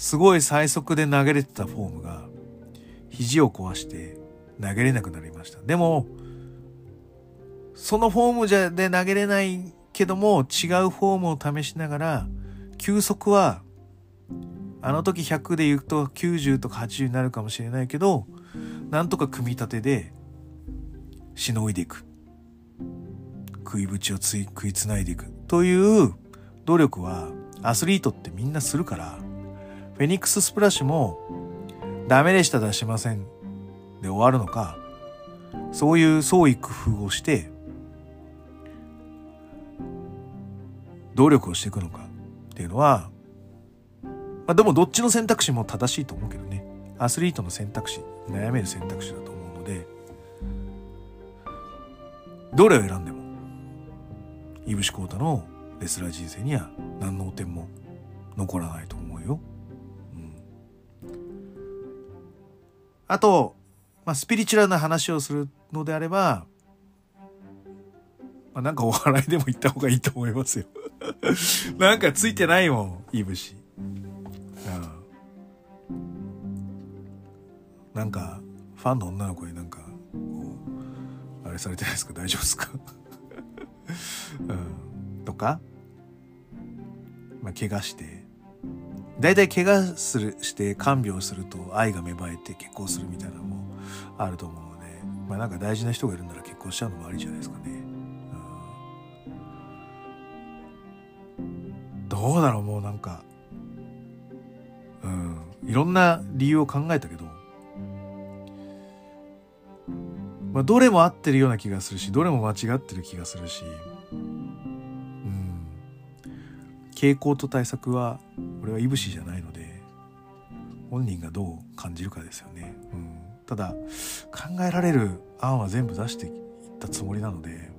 すごい最速で投げれてたフォームが、肘を壊して投げれなくなりました。でも、そのフォームじゃで投げれないけども、違うフォームを試しながら、球速は、あの時100で言うと90とか80になるかもしれないけど、なんとか組み立てで、しのいでいく。食い縁をつい食いつないでいく。という努力は、アスリートってみんなするから、フェニックススプラッシュも、ダメでした出しませんで終わるのか、そういう創意工夫をして、努力をしていくのかっていうのは、まあでもどっちの選択肢も正しいと思うけどね。アスリートの選択肢、悩める選択肢だと思うので、どれを選んでも、いぶしこうたのレスラー人生には何の汚点も残らないと思うよ。うあと、まあ、スピリチュアルな話をするのであれば、まあ、なんかお笑いでも言った方がいいと思いますよ なんかついてないもん、いぶし。うん。なんか、ファンの女の子になんか、あれされてないですか？大丈夫ですか？うん。とか、まあ、怪我して、大体怪我する、して看病すると愛が芽生えて結婚するみたいなのもあると思うので、まあなんか大事な人がいるなら結婚しちゃうのもありじゃないですかね。うん。どうだろうもうなんか。うん。いろんな理由を考えたけど、まあ、どれも合ってるような気がするしどれも間違ってる気がするし。うん。傾向と対策は俺はいぶしじゃないので本人がどう感じるかですよね、うん、ただ考えられる案は全部出していったつもりなので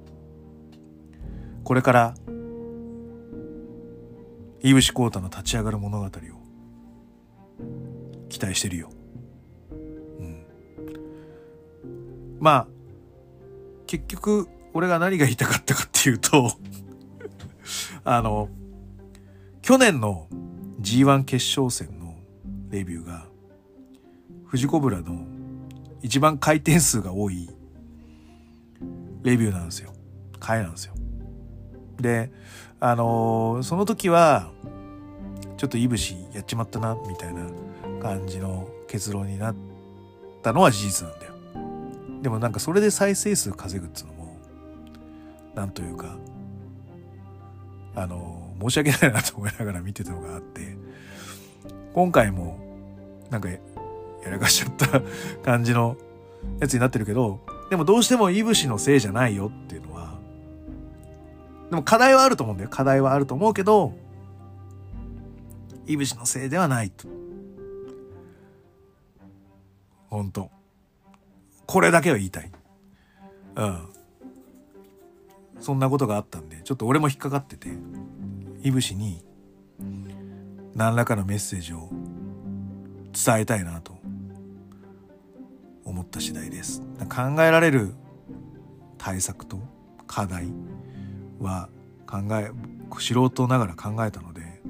これからいぶしこうたの立ち上がる物語を期待してるよ。うん。まあ、結局、俺が何が言いたかったかっていうと あの、去年の G1 決勝戦のレビューが、富士コブラの一番回転数が多いレビューなんですよ。回なんですよ。で、あのー、その時は、ちょっといぶしやっちまったな、みたいな感じの結論になったのは事実なんだよ。でもなんかそれで再生数稼ぐっつうのも、なんというか、あのー、申し訳ないなと思いながら見てたのがあって、今回も、なんか、やらかしちゃった感じのやつになってるけど、でもどうしてもいぶしのせいじゃないよっていうのは、でも課題はあると思うんだよ。課題はあると思うけど、いぶしのせいではないと。本当これだけは言いたい。うん。そんなことがあったんで、ちょっと俺も引っかかってて、いぶしに何らかのメッセージを伝えたいなと思った次第です。考えられる対策と課題は考え素人ながら考えたので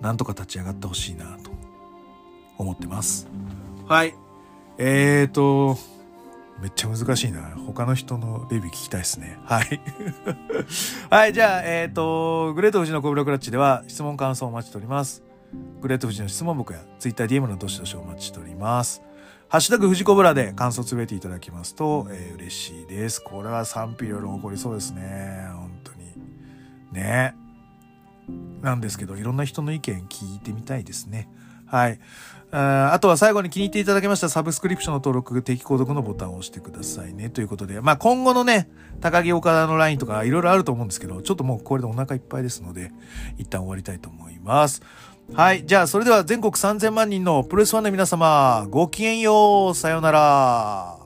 なんとか立ち上がってほしいなと思ってますはいえーとめっちゃ難しいな。他の人のレビュー聞きたいですね。はい。はい、じゃあ、えっ、ー、と、グレート富士のコブラクラッチでは質問感想をお待ちしております。グレート富士の質問僕や TwitterDM のどしどしお待ちしております。ハッシュタグ富士コブラで感想つぶえていただきますと、えー、嬉しいです。これは賛否いろいろ起こりそうですね。本当に。ね。なんですけど、いろんな人の意見聞いてみたいですね。はい。あとは最後に気に入っていただけましたサブスクリプションの登録、定期購読のボタンを押してくださいね。ということで、まあ今後のね、高木岡田のラインとかいろいろあると思うんですけど、ちょっともうこれでお腹いっぱいですので、一旦終わりたいと思います。はい。じゃあ、それでは全国3000万人のプロレスファンの皆様、ごきげんよう。さようなら。